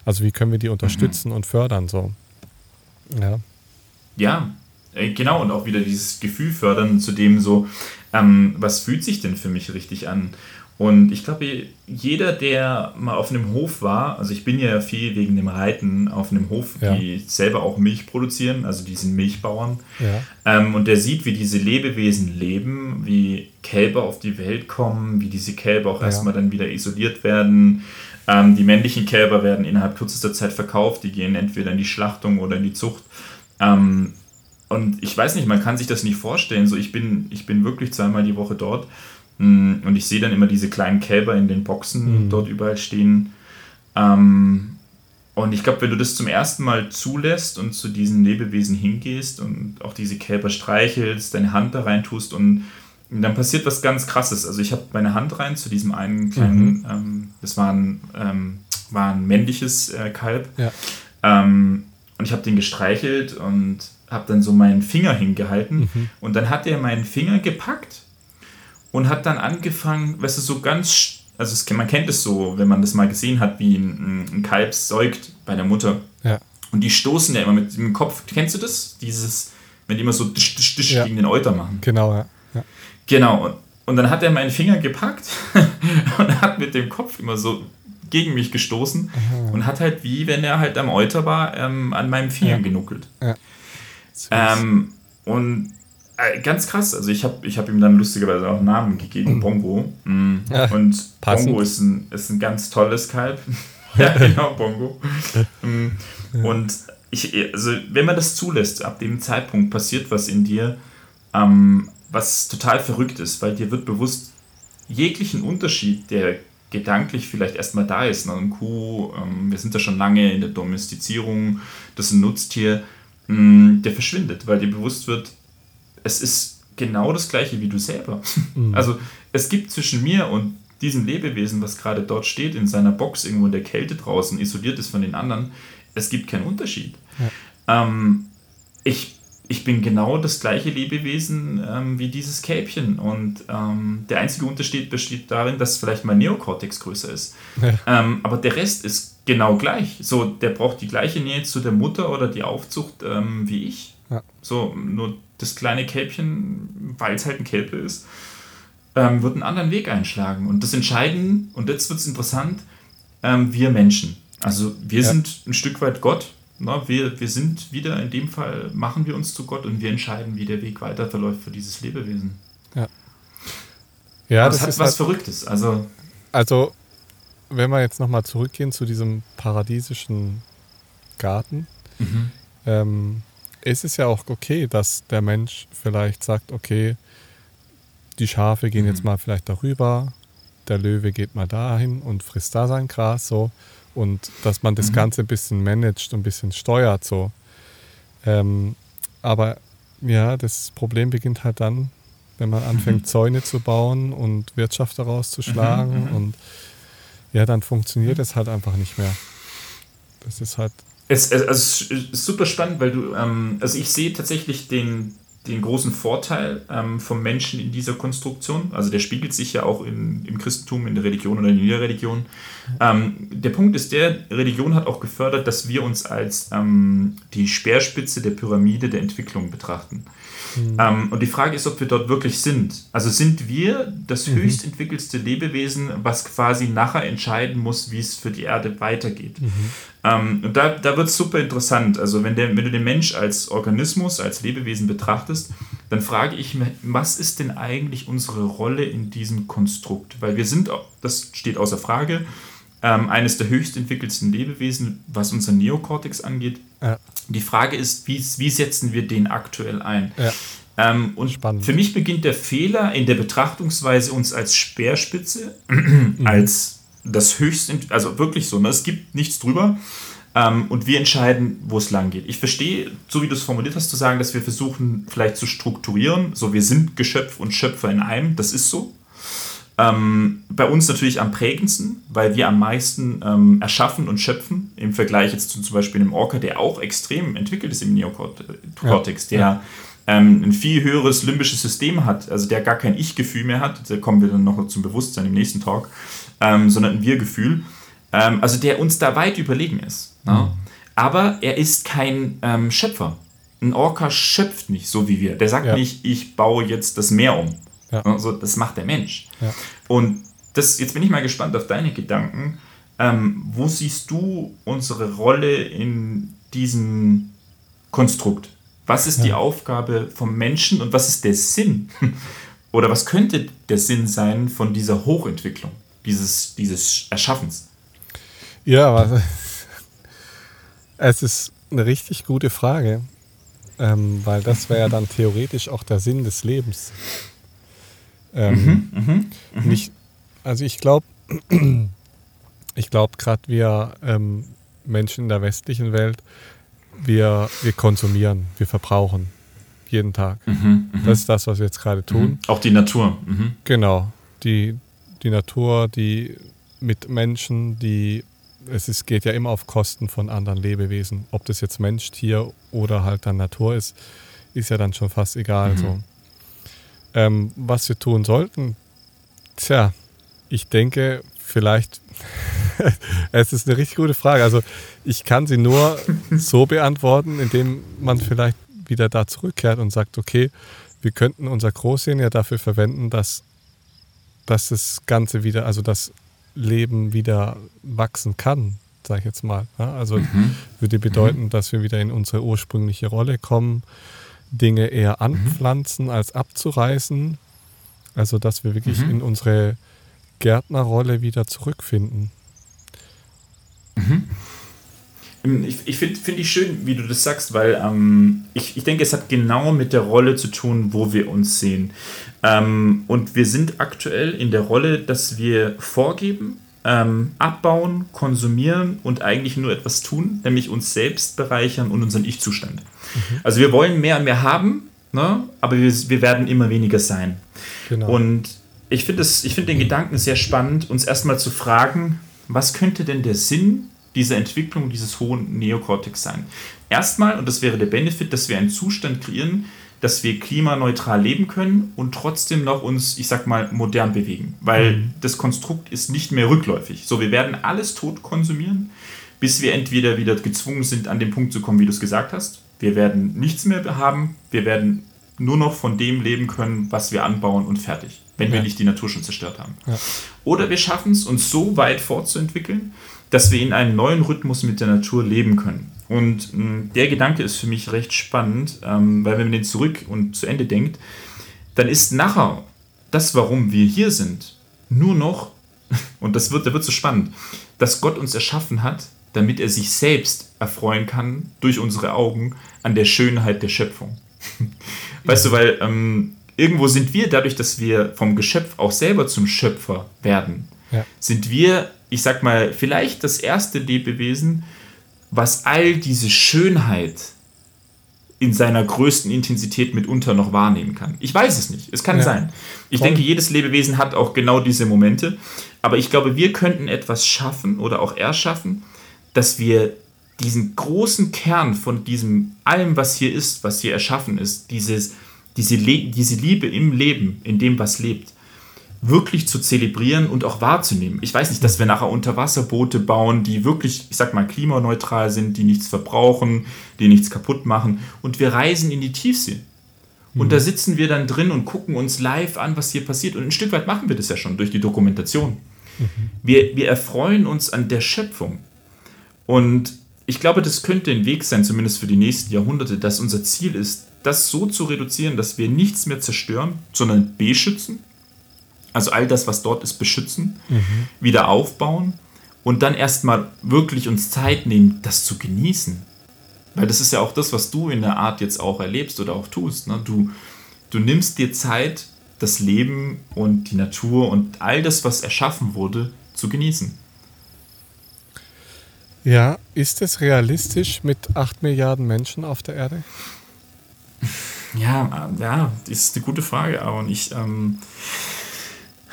also wie können wir die unterstützen mhm. und fördern so. Ja. Ja, äh, genau, und auch wieder dieses Gefühl fördern, zu dem so, ähm, was fühlt sich denn für mich richtig an? Und ich glaube, jeder, der mal auf einem Hof war, also ich bin ja viel wegen dem Reiten auf einem Hof, ja. die selber auch Milch produzieren, also die sind Milchbauern. Ja. Ähm, und der sieht, wie diese Lebewesen leben, wie Kälber auf die Welt kommen, wie diese Kälber auch ja. erstmal dann wieder isoliert werden. Ähm, die männlichen Kälber werden innerhalb kürzester Zeit verkauft, die gehen entweder in die Schlachtung oder in die Zucht. Ähm, und ich weiß nicht, man kann sich das nicht vorstellen. So, ich bin, ich bin wirklich zweimal die Woche dort und ich sehe dann immer diese kleinen Kälber in den Boxen mhm. dort überall stehen. Ähm, und ich glaube, wenn du das zum ersten Mal zulässt und zu diesen Lebewesen hingehst und auch diese Kälber streichelst, deine Hand da rein tust und dann passiert was ganz Krasses. Also ich habe meine Hand rein zu diesem einen kleinen, mhm. ähm, das war ein, ähm, war ein männliches äh, Kalb. Ja. Ähm, und ich habe den gestreichelt und habe dann so meinen Finger hingehalten. Mhm. Und dann hat er meinen Finger gepackt und hat dann angefangen, weißt du, so ganz, also es, man kennt es so, wenn man das mal gesehen hat, wie ein, ein Kalb säugt bei der Mutter. Ja. Und die stoßen ja immer mit dem Kopf. Kennst du das? Dieses, wenn die immer so disch, disch, disch ja. gegen den Euter machen. Genau, ja. ja. Genau. Und, und dann hat er meinen Finger gepackt und hat mit dem Kopf immer so gegen mich gestoßen Aha. und hat halt, wie wenn er halt am Euter war, ähm, an meinem Finger ja. genuckelt. Ja. Ähm, und äh, ganz krass, also ich habe ich hab ihm dann lustigerweise auch einen Namen gegeben, mhm. Bongo. Mhm. Ja, und passend. Bongo ist ein, ist ein ganz tolles Kalb. ja, genau, Bongo. Mhm. Und ich, also wenn man das zulässt, ab dem Zeitpunkt passiert was in dir, ähm, was total verrückt ist, weil dir wird bewusst, jeglichen Unterschied, der gedanklich vielleicht erstmal da ist. Ne? Ein Kuh, ähm, wir sind da schon lange in der Domestizierung, das ist ein Nutztier, mh, mm, der verschwindet, weil dir bewusst wird, es ist genau das gleiche wie du selber. Mhm. Also es gibt zwischen mir und diesem Lebewesen, was gerade dort steht, in seiner Box irgendwo in der Kälte draußen, isoliert ist von den anderen, es gibt keinen Unterschied. Ja. Ähm, ich ich bin genau das gleiche Lebewesen ähm, wie dieses Kälbchen. Und ähm, der einzige Unterschied besteht darin, dass vielleicht mein Neokortex größer ist. Ja. Ähm, aber der Rest ist genau gleich. So, der braucht die gleiche Nähe zu der Mutter oder die Aufzucht ähm, wie ich. So, nur das kleine Kälbchen, weil es halt ein Kälbe ist, ähm, wird einen anderen Weg einschlagen. Und das Entscheiden, und jetzt wird es interessant, ähm, wir Menschen. Also wir ja. sind ein Stück weit Gott na, wir, wir sind wieder, in dem Fall machen wir uns zu Gott und wir entscheiden, wie der Weg weiter verläuft für dieses Lebewesen. Ja. Ja, das, das hat was halt, Verrücktes. Also, also, wenn wir jetzt nochmal zurückgehen zu diesem paradiesischen Garten, mhm. ähm, ist es ja auch okay, dass der Mensch vielleicht sagt, okay, die Schafe gehen mhm. jetzt mal vielleicht darüber, der Löwe geht mal dahin und frisst da sein Gras so und dass man das mhm. Ganze ein bisschen managt und ein bisschen steuert so. Ähm, aber ja, das Problem beginnt halt dann, wenn man anfängt, mhm. Zäune zu bauen und Wirtschaft daraus zu schlagen mhm. mhm. und ja, dann funktioniert es halt einfach nicht mehr. Das ist halt. Es, es, es ist super spannend, weil du, ähm, also ich sehe tatsächlich den, den großen Vorteil ähm, vom Menschen in dieser Konstruktion. Also der spiegelt sich ja auch in, im Christentum, in der Religion oder in jeder Religion. Ähm, der Punkt ist der, Religion hat auch gefördert, dass wir uns als ähm, die Speerspitze der Pyramide der Entwicklung betrachten. Mhm. Ähm, und die Frage ist, ob wir dort wirklich sind. Also sind wir das mhm. höchst entwickelste Lebewesen, was quasi nachher entscheiden muss, wie es für die Erde weitergeht. Mhm. Ähm, und da, da wird es super interessant. Also wenn, der, wenn du den Mensch als Organismus, als Lebewesen betrachtest, dann frage ich mich, was ist denn eigentlich unsere Rolle in diesem Konstrukt? Weil wir sind, das steht außer Frage, ähm, eines der höchst entwickelsten Lebewesen, was unser Neokortex angeht. Ja. Die Frage ist, wie, wie setzen wir den aktuell ein? Ja. Ähm, und Spannend. für mich beginnt der Fehler in der Betrachtungsweise, uns als Speerspitze, als das höchste, also wirklich so, ne? es gibt nichts drüber. Ähm, und wir entscheiden, wo es lang geht. Ich verstehe, so wie du es formuliert hast, zu sagen, dass wir versuchen, vielleicht zu strukturieren. So, wir sind Geschöpf und Schöpfer in einem, das ist so. Ähm, bei uns natürlich am prägendsten, weil wir am meisten ähm, erschaffen und schöpfen, im Vergleich jetzt zu zum Beispiel einem Orca, der auch extrem entwickelt ist im Neokortex, ja. der. Ähm, ein viel höheres limbisches System hat, also der gar kein Ich-Gefühl mehr hat, da kommen wir dann noch zum Bewusstsein im nächsten Talk, ähm, sondern ein Wir-Gefühl, ähm, also der uns da weit überlegen ist. Ne? Mhm. Aber er ist kein ähm, Schöpfer. Ein Orca schöpft nicht so wie wir. Der sagt ja. nicht, ich baue jetzt das Meer um. Ja. Also, das macht der Mensch. Ja. Und das, jetzt bin ich mal gespannt auf deine Gedanken. Ähm, wo siehst du unsere Rolle in diesem Konstrukt? Was ist die Aufgabe vom Menschen und was ist der Sinn? Oder was könnte der Sinn sein von dieser Hochentwicklung? dieses, dieses Erschaffens? Ja, es ist eine richtig gute Frage, ähm, weil das wäre ja dann theoretisch auch der Sinn des Lebens. Ähm, mhm, mh, mh. Nicht, also ich glaube, ich glaube gerade wir ähm, Menschen in der westlichen Welt, wir, wir konsumieren, wir verbrauchen jeden Tag. Mhm, mh. Das ist das, was wir jetzt gerade tun. Mhm. Auch die Natur. Mhm. Genau. Die, die Natur, die mit Menschen, die es ist, geht ja immer auf Kosten von anderen Lebewesen. Ob das jetzt Mensch, Tier oder halt dann Natur ist, ist ja dann schon fast egal. Mhm. So. Ähm, was wir tun sollten, tja, ich denke, vielleicht, es ist eine richtig gute Frage. Also ich kann sie nur so beantworten, indem man vielleicht wieder da zurückkehrt und sagt, okay, wir könnten unser Großsehen ja dafür verwenden, dass, dass das Ganze wieder, also das Leben wieder wachsen kann, sage ich jetzt mal. Also mhm. würde bedeuten, mhm. dass wir wieder in unsere ursprüngliche Rolle kommen, Dinge eher mhm. anpflanzen mhm. als abzureißen. Also dass wir wirklich mhm. in unsere Gärtnerrolle wieder zurückfinden. Mhm. Ähm, ich, ich finde find ich schön, wie du das sagst, weil ähm, ich, ich denke, es hat genau mit der Rolle zu tun, wo wir uns sehen. Ähm, und wir sind aktuell in der Rolle, dass wir vorgeben, ähm, abbauen, konsumieren und eigentlich nur etwas tun, nämlich uns selbst bereichern und unseren Ich-Zustand. Mhm. Also wir wollen mehr und mehr haben, ne? aber wir, wir werden immer weniger sein. Genau. Und ich finde find den Gedanken sehr spannend, uns erstmal zu fragen, was könnte denn der Sinn dieser Entwicklung dieses hohen Neokortex sein? Erstmal, und das wäre der Benefit, dass wir einen Zustand kreieren, dass wir klimaneutral leben können und trotzdem noch uns, ich sag mal, modern bewegen. Weil mhm. das Konstrukt ist nicht mehr rückläufig. So, wir werden alles tot konsumieren, bis wir entweder wieder gezwungen sind, an den Punkt zu kommen, wie du es gesagt hast. Wir werden nichts mehr haben, wir werden nur noch von dem leben können, was wir anbauen und fertig, wenn ja. wir nicht die Natur schon zerstört haben. Ja. Oder wir schaffen es, uns so weit fortzuentwickeln, dass wir in einem neuen Rhythmus mit der Natur leben können. Und mh, mm, der Gedanke ist für mich recht spannend, ähm, weil wenn man den zurück und zu Ende denkt, dann ist nachher das, warum wir hier sind, nur noch, und das wird, da wird so spannend, dass Gott uns erschaffen hat, damit er sich selbst erfreuen kann durch unsere Augen an der Schönheit der Schöpfung. weißt du, weil ähm, irgendwo sind wir, dadurch, dass wir vom Geschöpf auch selber zum Schöpfer werden, ja. sind wir, ich sag mal, vielleicht das erste Lebewesen, was all diese Schönheit in seiner größten Intensität mitunter noch wahrnehmen kann. Ich weiß es nicht. Es kann ja. sein. Ich Voll. denke, jedes Lebewesen hat auch genau diese Momente. Aber ich glaube, wir könnten etwas schaffen oder auch erschaffen, dass wir diesen großen Kern von diesem allem, was hier ist, was hier erschaffen ist, dieses, diese, diese Liebe im Leben, in dem, was lebt, wirklich zu zelebrieren und auch wahrzunehmen. Ich weiß nicht, dass wir nachher Unterwasserboote bauen, die wirklich, ich sag mal, klimaneutral sind, die nichts verbrauchen, die nichts kaputt machen. Und wir reisen in die Tiefsee. Und mhm. da sitzen wir dann drin und gucken uns live an, was hier passiert. Und ein Stück weit machen wir das ja schon durch die Dokumentation. Mhm. Wir, wir erfreuen uns an der Schöpfung. Und ich glaube, das könnte ein Weg sein, zumindest für die nächsten Jahrhunderte, dass unser Ziel ist, das so zu reduzieren, dass wir nichts mehr zerstören, sondern beschützen also all das, was dort ist, beschützen, mhm. wieder aufbauen und dann erstmal wirklich uns Zeit nehmen, das zu genießen. Weil das ist ja auch das, was du in der Art jetzt auch erlebst oder auch tust. Ne? Du, du nimmst dir Zeit, das Leben und die Natur und all das, was erschaffen wurde, zu genießen. Ja, ist es realistisch mit 8 Milliarden Menschen auf der Erde? Ja, ja, das ist eine gute Frage, aber ich, ähm,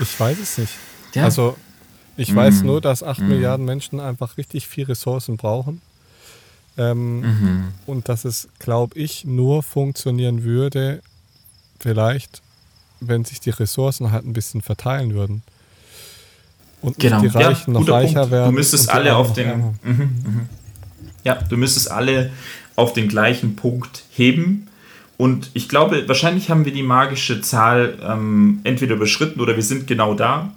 ich weiß es nicht. Ja. Also, ich mm. weiß nur, dass 8 mm. Milliarden Menschen einfach richtig viel Ressourcen brauchen. Ähm, mhm. Und dass es, glaube ich, nur funktionieren würde, vielleicht, wenn sich die Ressourcen halt ein bisschen verteilen würden. Und genau. die Reichen ja, noch reicher Punkt. werden. Du müsstest alle auf den. Mhm, mhm. Ja, du müsstest alle auf den gleichen Punkt heben und ich glaube, wahrscheinlich haben wir die magische Zahl ähm, entweder überschritten oder wir sind genau da.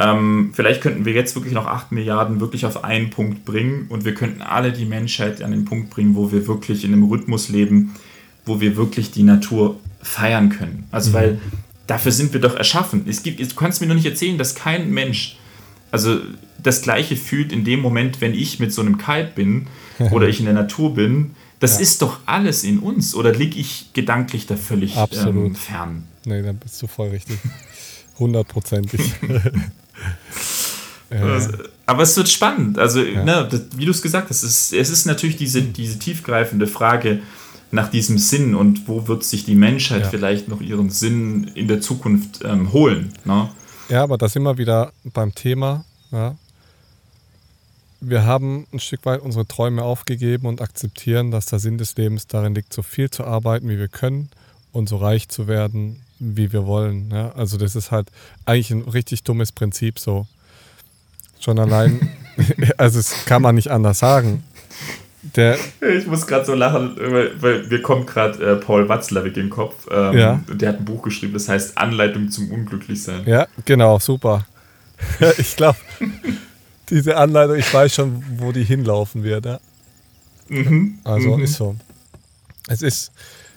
Ähm, vielleicht könnten wir jetzt wirklich noch 8 Milliarden wirklich auf einen Punkt bringen und wir könnten alle die Menschheit an den Punkt bringen, wo wir wirklich in einem Rhythmus leben, wo wir wirklich die Natur feiern können. Also, mhm. weil dafür sind wir doch erschaffen. Es gibt, du kannst mir noch nicht erzählen, dass kein Mensch also das Gleiche fühlt in dem Moment, wenn ich mit so einem Kite bin oder ich in der Natur bin, das ja. ist doch alles in uns. Oder liege ich gedanklich da völlig ähm, fern? Nee, dann bist du voll richtig. Hundertprozentig. ja. Aber es wird spannend. Also, ja. ne, das, wie du es gesagt hast, es ist, es ist natürlich diese, diese tiefgreifende Frage nach diesem Sinn und wo wird sich die Menschheit ja. vielleicht noch ihren Sinn in der Zukunft ähm, holen. Ne? Ja, aber das immer wieder beim Thema. Ja. Wir haben ein Stück weit unsere Träume aufgegeben und akzeptieren, dass der Sinn des Lebens darin liegt, so viel zu arbeiten, wie wir können und so reich zu werden, wie wir wollen. Ja. Also das ist halt eigentlich ein richtig dummes Prinzip so. Schon allein, also es kann man nicht anders sagen. Der ich muss gerade so lachen, weil, mir kommt gerade äh, Paul Watzlawick in den Kopf. Ähm, ja. Der hat ein Buch geschrieben, das heißt Anleitung zum Unglücklichsein. Ja, genau, super. ich glaube, diese Anleitung, ich weiß schon, wo die hinlaufen wird. Ja? Mhm. Also mhm. ist so. Es ist,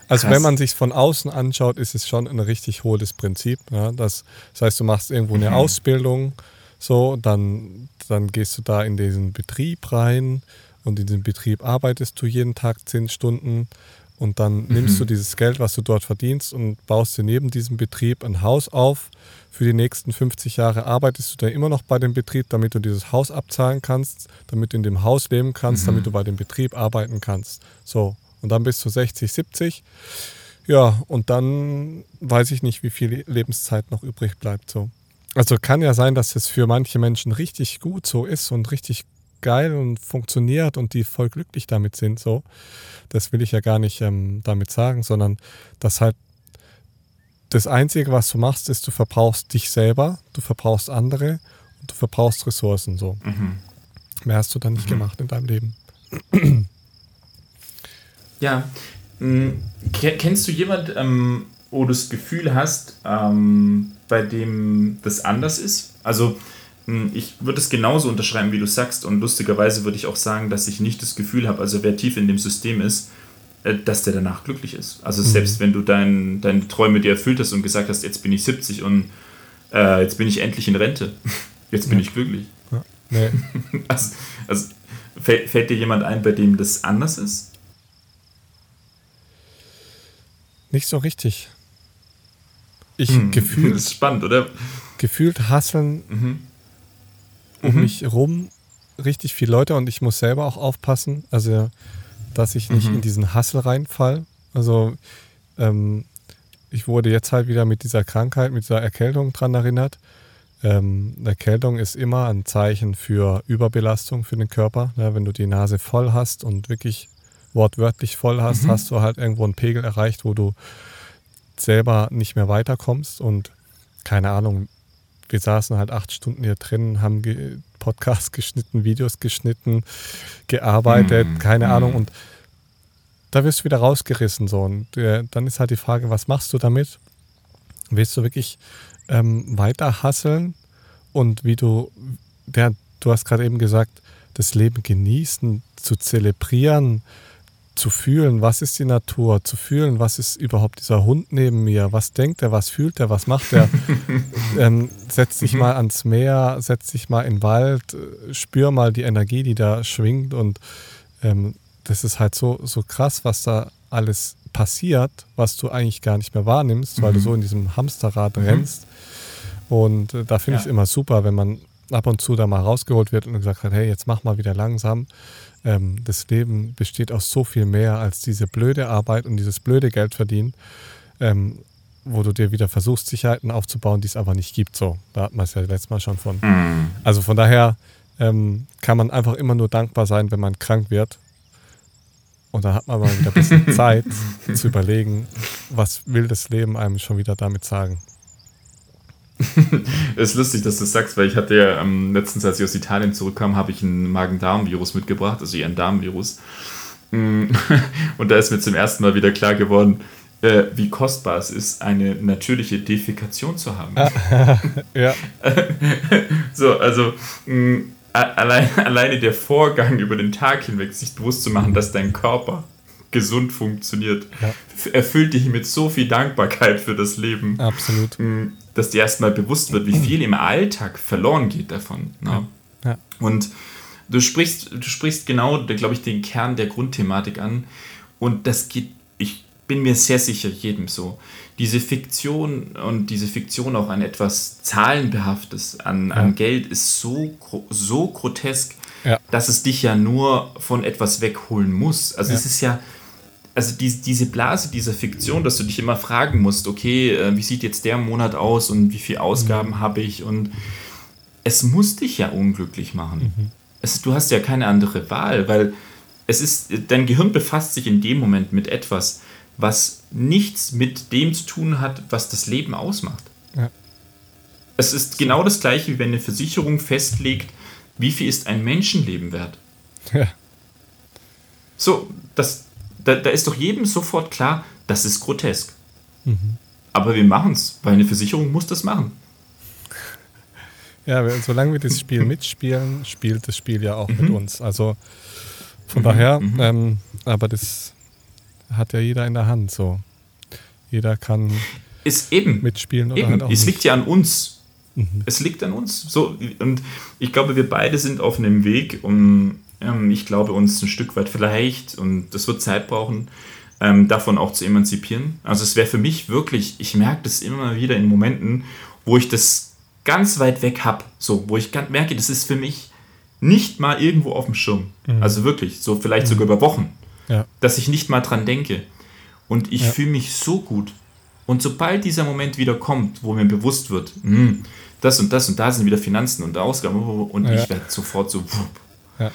also Krass. wenn man sich von außen anschaut, ist es schon ein richtig hohles Prinzip. Ja? Das, das heißt, du machst irgendwo eine mhm. Ausbildung, so, dann, dann gehst du da in diesen Betrieb rein und in diesem Betrieb arbeitest du jeden Tag zehn Stunden und dann mhm. nimmst du dieses Geld, was du dort verdienst und baust dir neben diesem Betrieb ein Haus auf. Für die nächsten 50 Jahre arbeitest du da immer noch bei dem Betrieb, damit du dieses Haus abzahlen kannst, damit du in dem Haus leben kannst, mhm. damit du bei dem Betrieb arbeiten kannst. So, und dann bist du 60, 70. Ja, und dann weiß ich nicht, wie viel Lebenszeit noch übrig bleibt. So. Also kann ja sein, dass es für manche Menschen richtig gut so ist und richtig geil und funktioniert und die voll glücklich damit sind. So, das will ich ja gar nicht ähm, damit sagen, sondern dass halt das Einzige, was du machst, ist, du verbrauchst dich selber, du verbrauchst andere und du verbrauchst Ressourcen. So. Mhm. Mehr hast du dann nicht mhm. gemacht in deinem Leben. Ja. Hm, kennst du jemand, ähm, wo du das Gefühl hast, ähm, bei dem das anders ist? Also hm, ich würde es genauso unterschreiben, wie du sagst. Und lustigerweise würde ich auch sagen, dass ich nicht das Gefühl habe, also wer tief in dem System ist, dass der danach glücklich ist. Also mhm. selbst wenn du dein, deine Träume dir erfüllt hast und gesagt hast, jetzt bin ich 70 und äh, jetzt bin ich endlich in Rente, jetzt bin ja. ich glücklich. Ja. Nee. also, also fällt, fällt dir jemand ein, bei dem das anders ist? Nicht so richtig. Ich hm. gefühlt. Das ist spannend, oder? Gefühlt hasseln mhm. um mhm. mich rum richtig viele Leute und ich muss selber auch aufpassen, also dass ich nicht mhm. in diesen Hassel reinfall. Also ähm, ich wurde jetzt halt wieder mit dieser Krankheit, mit dieser Erkältung dran erinnert. Ähm, Erkältung ist immer ein Zeichen für Überbelastung für den Körper. Ja, wenn du die Nase voll hast und wirklich wortwörtlich voll hast, mhm. hast du halt irgendwo einen Pegel erreicht, wo du selber nicht mehr weiterkommst und keine Ahnung, wir saßen halt acht Stunden hier drin, haben ge Podcasts geschnitten, Videos geschnitten, gearbeitet, mhm. keine mhm. Ahnung und da wirst du wieder rausgerissen so und äh, dann ist halt die Frage, was machst du damit? Willst du wirklich ähm, weiter hasseln und wie du, der, du hast gerade eben gesagt, das Leben genießen, zu zelebrieren, zu fühlen, was ist die Natur, zu fühlen, was ist überhaupt dieser Hund neben mir, was denkt er, was fühlt er, was macht er. ähm, setz dich mhm. mal ans Meer, setz dich mal in den Wald, äh, spür mal die Energie, die da schwingt und ähm, das ist halt so, so krass, was da alles passiert, was du eigentlich gar nicht mehr wahrnimmst, weil mhm. du so in diesem Hamsterrad mhm. rennst. Und äh, da finde ja. ich es immer super, wenn man ab und zu da mal rausgeholt wird und gesagt hat, hey, jetzt mach mal wieder langsam ähm, das Leben besteht aus so viel mehr als diese blöde Arbeit und dieses blöde Geld verdienen, ähm, wo du dir wieder versuchst, Sicherheiten aufzubauen, die es aber nicht gibt. So, da hat man es ja letztes Mal schon von. Mhm. Also von daher ähm, kann man einfach immer nur dankbar sein, wenn man krank wird. Und dann hat man mal wieder ein bisschen Zeit zu überlegen, was will das Leben einem schon wieder damit sagen. Es ist lustig, dass du das sagst, weil ich hatte ja ähm, letztens, als ich aus Italien zurückkam, habe ich ein Magen-Darm-Virus mitgebracht, also ein Darmvirus. Mm, und da ist mir zum ersten Mal wieder klar geworden, äh, wie kostbar es ist, eine natürliche Defikation zu haben. ja. so, also mh, mm, allein, alleine der Vorgang über den Tag hinweg, sich bewusst zu machen, dass dein Körper gesund funktioniert, ja. erfüllt dich mit so viel Dankbarkeit für das Leben. Absolut. Dass dir erstmal bewusst wird, wie viel im Alltag verloren geht davon. Ne? Ja. Ja. Und du sprichst, du sprichst genau, glaube ich, den Kern der Grundthematik an. Und das geht, ich bin mir sehr sicher, jedem so. Diese Fiktion und diese Fiktion auch an etwas Zahlenbehaftes, an, ja. an Geld, ist so, so grotesk, dass es dich ja nur von etwas wegholen muss. Also es ist ja, also die, diese Blase dieser Fiktion, dass du dich immer fragen musst, okay, äh, wie sieht jetzt der Monat aus und wie viele Ausgaben mhm. habe ich und es muss dich ja unglücklich machen. Mhm. Es, du hast ja keine andere Wahl, weil es ist, dein Gehirn befasst sich in dem Moment mit etwas, was nichts mit dem zu tun hat, was das Leben ausmacht. Ja. Es ist genau das gleiche, wie wenn eine Versicherung festlegt, wie viel ist ein Menschenleben wert. Ja. So, das, da, da ist doch jedem sofort klar, das ist grotesk. Mhm. Aber wir machen es, weil eine Versicherung muss das machen. Ja, solange wir das Spiel mitspielen, spielt das Spiel ja auch mhm. mit uns. Also von mhm. daher, mhm. ähm, aber das hat ja jeder in der Hand so. Jeder kann ist eben, mitspielen oder eben. Halt auch Es nicht. liegt ja an uns. Mhm. Es liegt an uns. So, und ich glaube, wir beide sind auf einem Weg, um, ähm, ich glaube, uns ein Stück weit vielleicht, und das wird Zeit brauchen, ähm, davon auch zu emanzipieren. Also es wäre für mich wirklich, ich merke das immer wieder in Momenten, wo ich das ganz weit weg habe, so, wo ich merke, das ist für mich nicht mal irgendwo auf dem Schirm. Mhm. Also wirklich, so vielleicht mhm. sogar über Wochen. Ja. Dass ich nicht mal dran denke. Und ich ja. fühle mich so gut. Und sobald dieser Moment wieder kommt, wo mir bewusst wird, mh, hm, das und das und da sind wieder Finanzen und Ausgaben und ja. ich werde sofort so. Ja.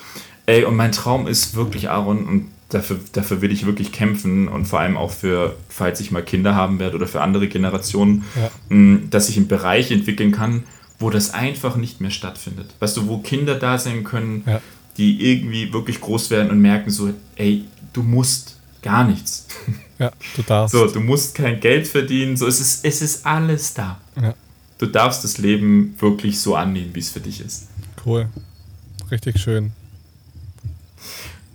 Ey, und mein Traum ist wirklich, Aaron, und dafür, dafür will ich wirklich kämpfen und vor allem auch für, falls ich mal Kinder haben werde oder für andere Generationen, ja. mh, dass ich einen Bereich entwickeln kann, wo das einfach nicht mehr stattfindet. Weißt du, wo Kinder da sein können, ja. die irgendwie wirklich groß werden und merken so, ey, du musst gar nichts. Ja, du darfst. So, du musst kein Geld verdienen, so, es ist, es ist alles da. Ja. Du darfst das Leben wirklich so annehmen, wie es für dich ist. Cool. Richtig schön.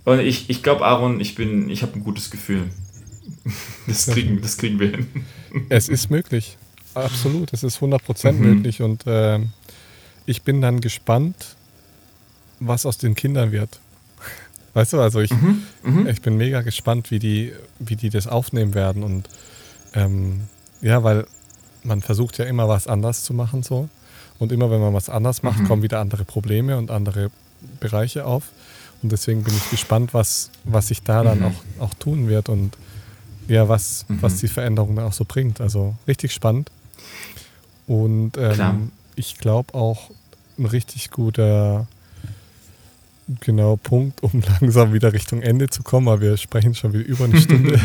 Und ich, ich glaube, Aaron, ich bin, ich habe ein gutes Gefühl. Das kriegen, das kriegen wir hin. Es ist möglich. Absolut. Es ist 100% mhm. möglich. Und äh, ich bin dann gespannt, was aus den Kindern wird. Weißt du, also ich, mhm, mhm. ich bin mega gespannt, wie die, wie die das aufnehmen werden. Und ähm, ja, weil man versucht ja immer was anders zu machen so. Und immer wenn man was anders macht, mhm. kommen wieder andere Probleme und andere Bereiche auf. Und deswegen bin ich gespannt, was, was sich da dann mhm. auch, auch tun wird und ja, was, was die Veränderung dann auch so bringt. Also richtig spannend. Und ähm, ich glaube auch ein richtig guter genau Punkt, um langsam wieder Richtung Ende zu kommen, aber wir sprechen schon wieder über eine Stunde.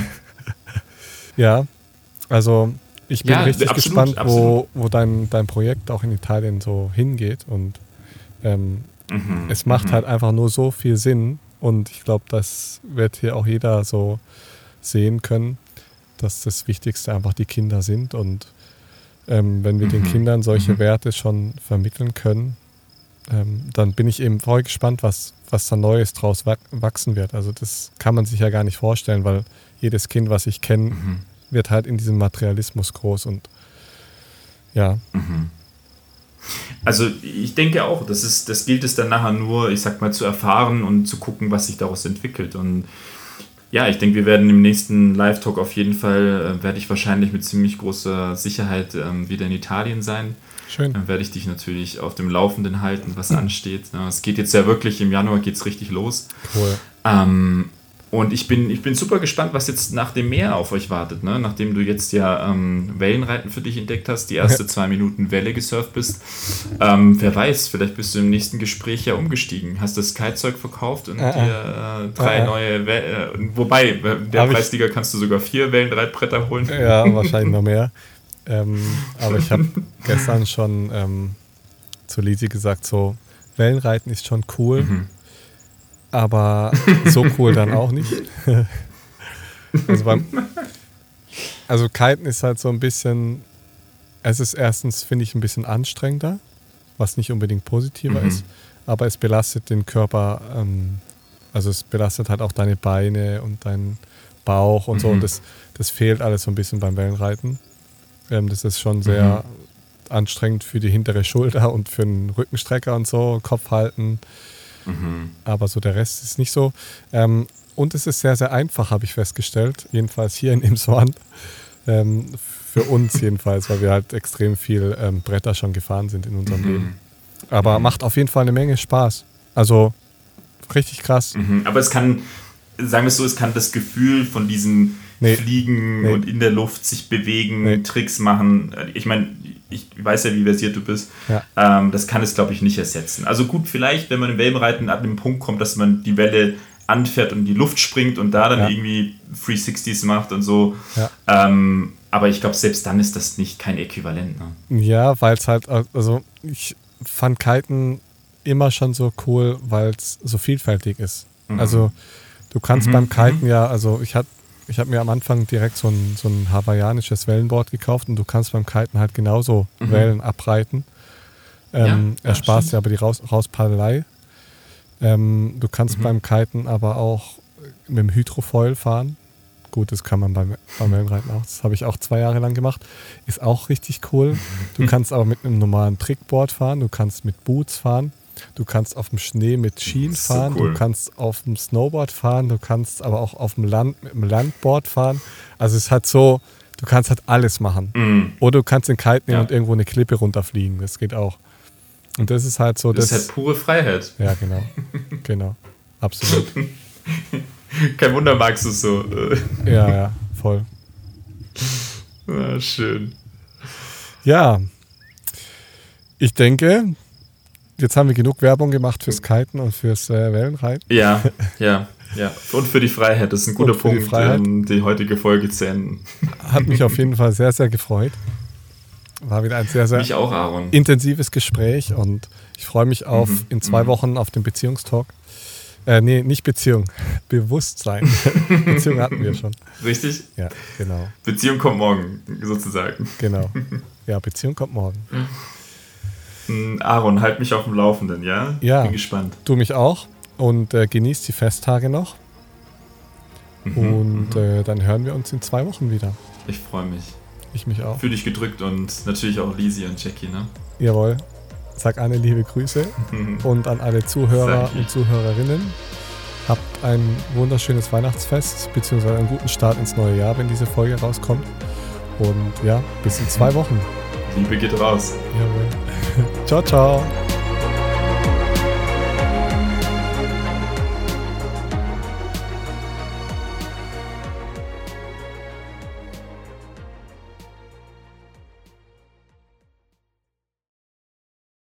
ja, also ich bin ja, richtig absolut, gespannt, wo, wo dein, dein Projekt auch in Italien so hingeht und ähm, mhm, es macht mhm. halt einfach nur so viel Sinn und ich glaube, das wird hier auch jeder so sehen können, dass das Wichtigste einfach die Kinder sind und ähm, wenn wir mhm, den Kindern solche mhm. Werte schon vermitteln können, ähm, dann bin ich eben voll gespannt, was, was da Neues draus wachsen wird. Also das kann man sich ja gar nicht vorstellen, weil jedes Kind, was ich kenne, mhm. wird halt in diesem Materialismus groß und ja. Mhm. Also ich denke auch, das, ist, das gilt es dann nachher nur, ich sag mal, zu erfahren und zu gucken, was sich daraus entwickelt. Und ja, ich denke, wir werden im nächsten Live-Talk auf jeden Fall, äh, werde ich wahrscheinlich mit ziemlich großer Sicherheit ähm, wieder in Italien sein. Schön. Dann werde ich dich natürlich auf dem Laufenden halten, was ansteht. Ja, es geht jetzt ja wirklich, im Januar geht es richtig los. Cool. Ähm, und ich bin, ich bin super gespannt, was jetzt nach dem Meer auf euch wartet. Ne? Nachdem du jetzt ja ähm, Wellenreiten für dich entdeckt hast, die erste zwei Minuten Welle gesurft bist. Ähm, wer weiß, vielleicht bist du im nächsten Gespräch ja umgestiegen. Hast das Kitezeug verkauft und äh, dir äh, drei äh, neue Wellen. Äh, wobei, der Preisliga kannst du sogar vier Wellenreitbretter holen. Ja, wahrscheinlich noch mehr. Ähm, aber ich habe gestern schon ähm, zu Lisi gesagt, so Wellenreiten ist schon cool, mhm. Aber so cool dann auch nicht. also, beim, also Kiten ist halt so ein bisschen, es ist erstens, finde ich, ein bisschen anstrengender, was nicht unbedingt positiver mhm. ist, aber es belastet den Körper, ähm, also es belastet halt auch deine Beine und deinen Bauch und mhm. so und das, das fehlt alles so ein bisschen beim Wellenreiten. Ähm, das ist schon sehr mhm. anstrengend für die hintere Schulter und für den Rückenstrecker und so, Kopf halten. Mhm. Aber so der Rest ist nicht so. Ähm, und es ist sehr, sehr einfach, habe ich festgestellt. Jedenfalls hier in Imswand. Ähm, für uns jedenfalls, weil wir halt extrem viel ähm, Bretter schon gefahren sind in unserem Mhm. Leben. Aber macht auf jeden Fall eine Menge Spaß. Also richtig krass. Mhm. Aber es kann, sagen wir es so, es kann das Gefühl von diesem Nee. Fliegen Nee. und in der Luft sich bewegen, Nee. Tricks machen. Ich meine, ich weiß ja, wie versiert du bist. Ja. Ähm, das kann es, glaube ich, nicht ersetzen. Also gut, vielleicht, wenn man im Wellenreiten ab dem Punkt kommt, dass man die Welle anfährt und in die Luft springt und da dann Ja. irgendwie 360s macht und so. Ja. Ähm, aber ich glaube, selbst dann ist das nicht kein Äquivalent. Ne? Ja, weil es halt, also ich fand Kiten immer schon so cool, weil es so vielfältig ist. Mhm. Also du kannst Mhm, beim Kiten ja, also ich hatte ich habe mir am Anfang direkt so ein, so ein hawaiianisches Wellenboard gekauft und du kannst beim Kiten halt genauso Mhm. Wellen abreiten. Ähm, Ja, ja, ersparst stimmt. dir aber die Raus Rauspaddelei. Ähm, du kannst Mhm. beim Kiten aber auch mit dem Hydrofoil fahren. Gut, das kann man beim, beim Wellenreiten auch. Das habe ich auch zwei Jahre lang gemacht. Ist auch richtig cool. Du kannst aber mit einem normalen Trickboard fahren. Du kannst mit Boots fahren. Du kannst auf dem Schnee mit Schienen Das ist so fahren. cool. Du kannst auf dem Snowboard fahren. Du kannst aber auch auf dem Land mit dem Landboard fahren. Also es hat so, du kannst halt alles machen. Mhm. Oder du kannst den Kite nehmen Ja. und irgendwo eine Klippe runterfliegen. Das geht auch. Und das ist halt so, Das, das. ist halt pure Freiheit. ja, genau. genau. Absolut. Kein Wunder, magst du es so. Ja, ja, voll. ah, schön. Ja. Ich denke, jetzt haben wir genug Werbung gemacht fürs Kiten und fürs äh, Wellenreiten. Ja, ja, ja. Und für die Freiheit. Das ist ein guter die Punkt, Freiheit. ähm, die heutige Folge zu enden. Hat mich auf jeden Fall sehr, sehr gefreut. War wieder ein sehr, sehr auch, intensives Gespräch und ich freue mich auf Mhm, in zwei mhm. Wochen auf den Beziehungstalk. Äh, nee, nicht Beziehung. Bewusstsein. Beziehung hatten wir schon. Richtig? Ja, genau. Beziehung kommt morgen, sozusagen. Genau. Ja, Beziehung kommt morgen. Mm, Aaron, halt mich auf dem Laufenden, ja? Ja. Bin gespannt. Du mich auch und äh, genießt die Festtage noch. Mhm, Und äh, dann hören wir uns in zwei Wochen wieder. Ich freue mich. Ich mich auch. Fühl dich gedrückt und natürlich auch Lisi und Jackie, ne? Jawohl. Sag eine liebe Grüße und an alle Zuhörer und Zuhörerinnen. Habt ein wunderschönes Weihnachtsfest, beziehungsweise einen guten Start ins neue Jahr, wenn diese Folge rauskommt. Und ja, bis in zwei Wochen. Liebe geht raus. Jawohl. ciao, ciao.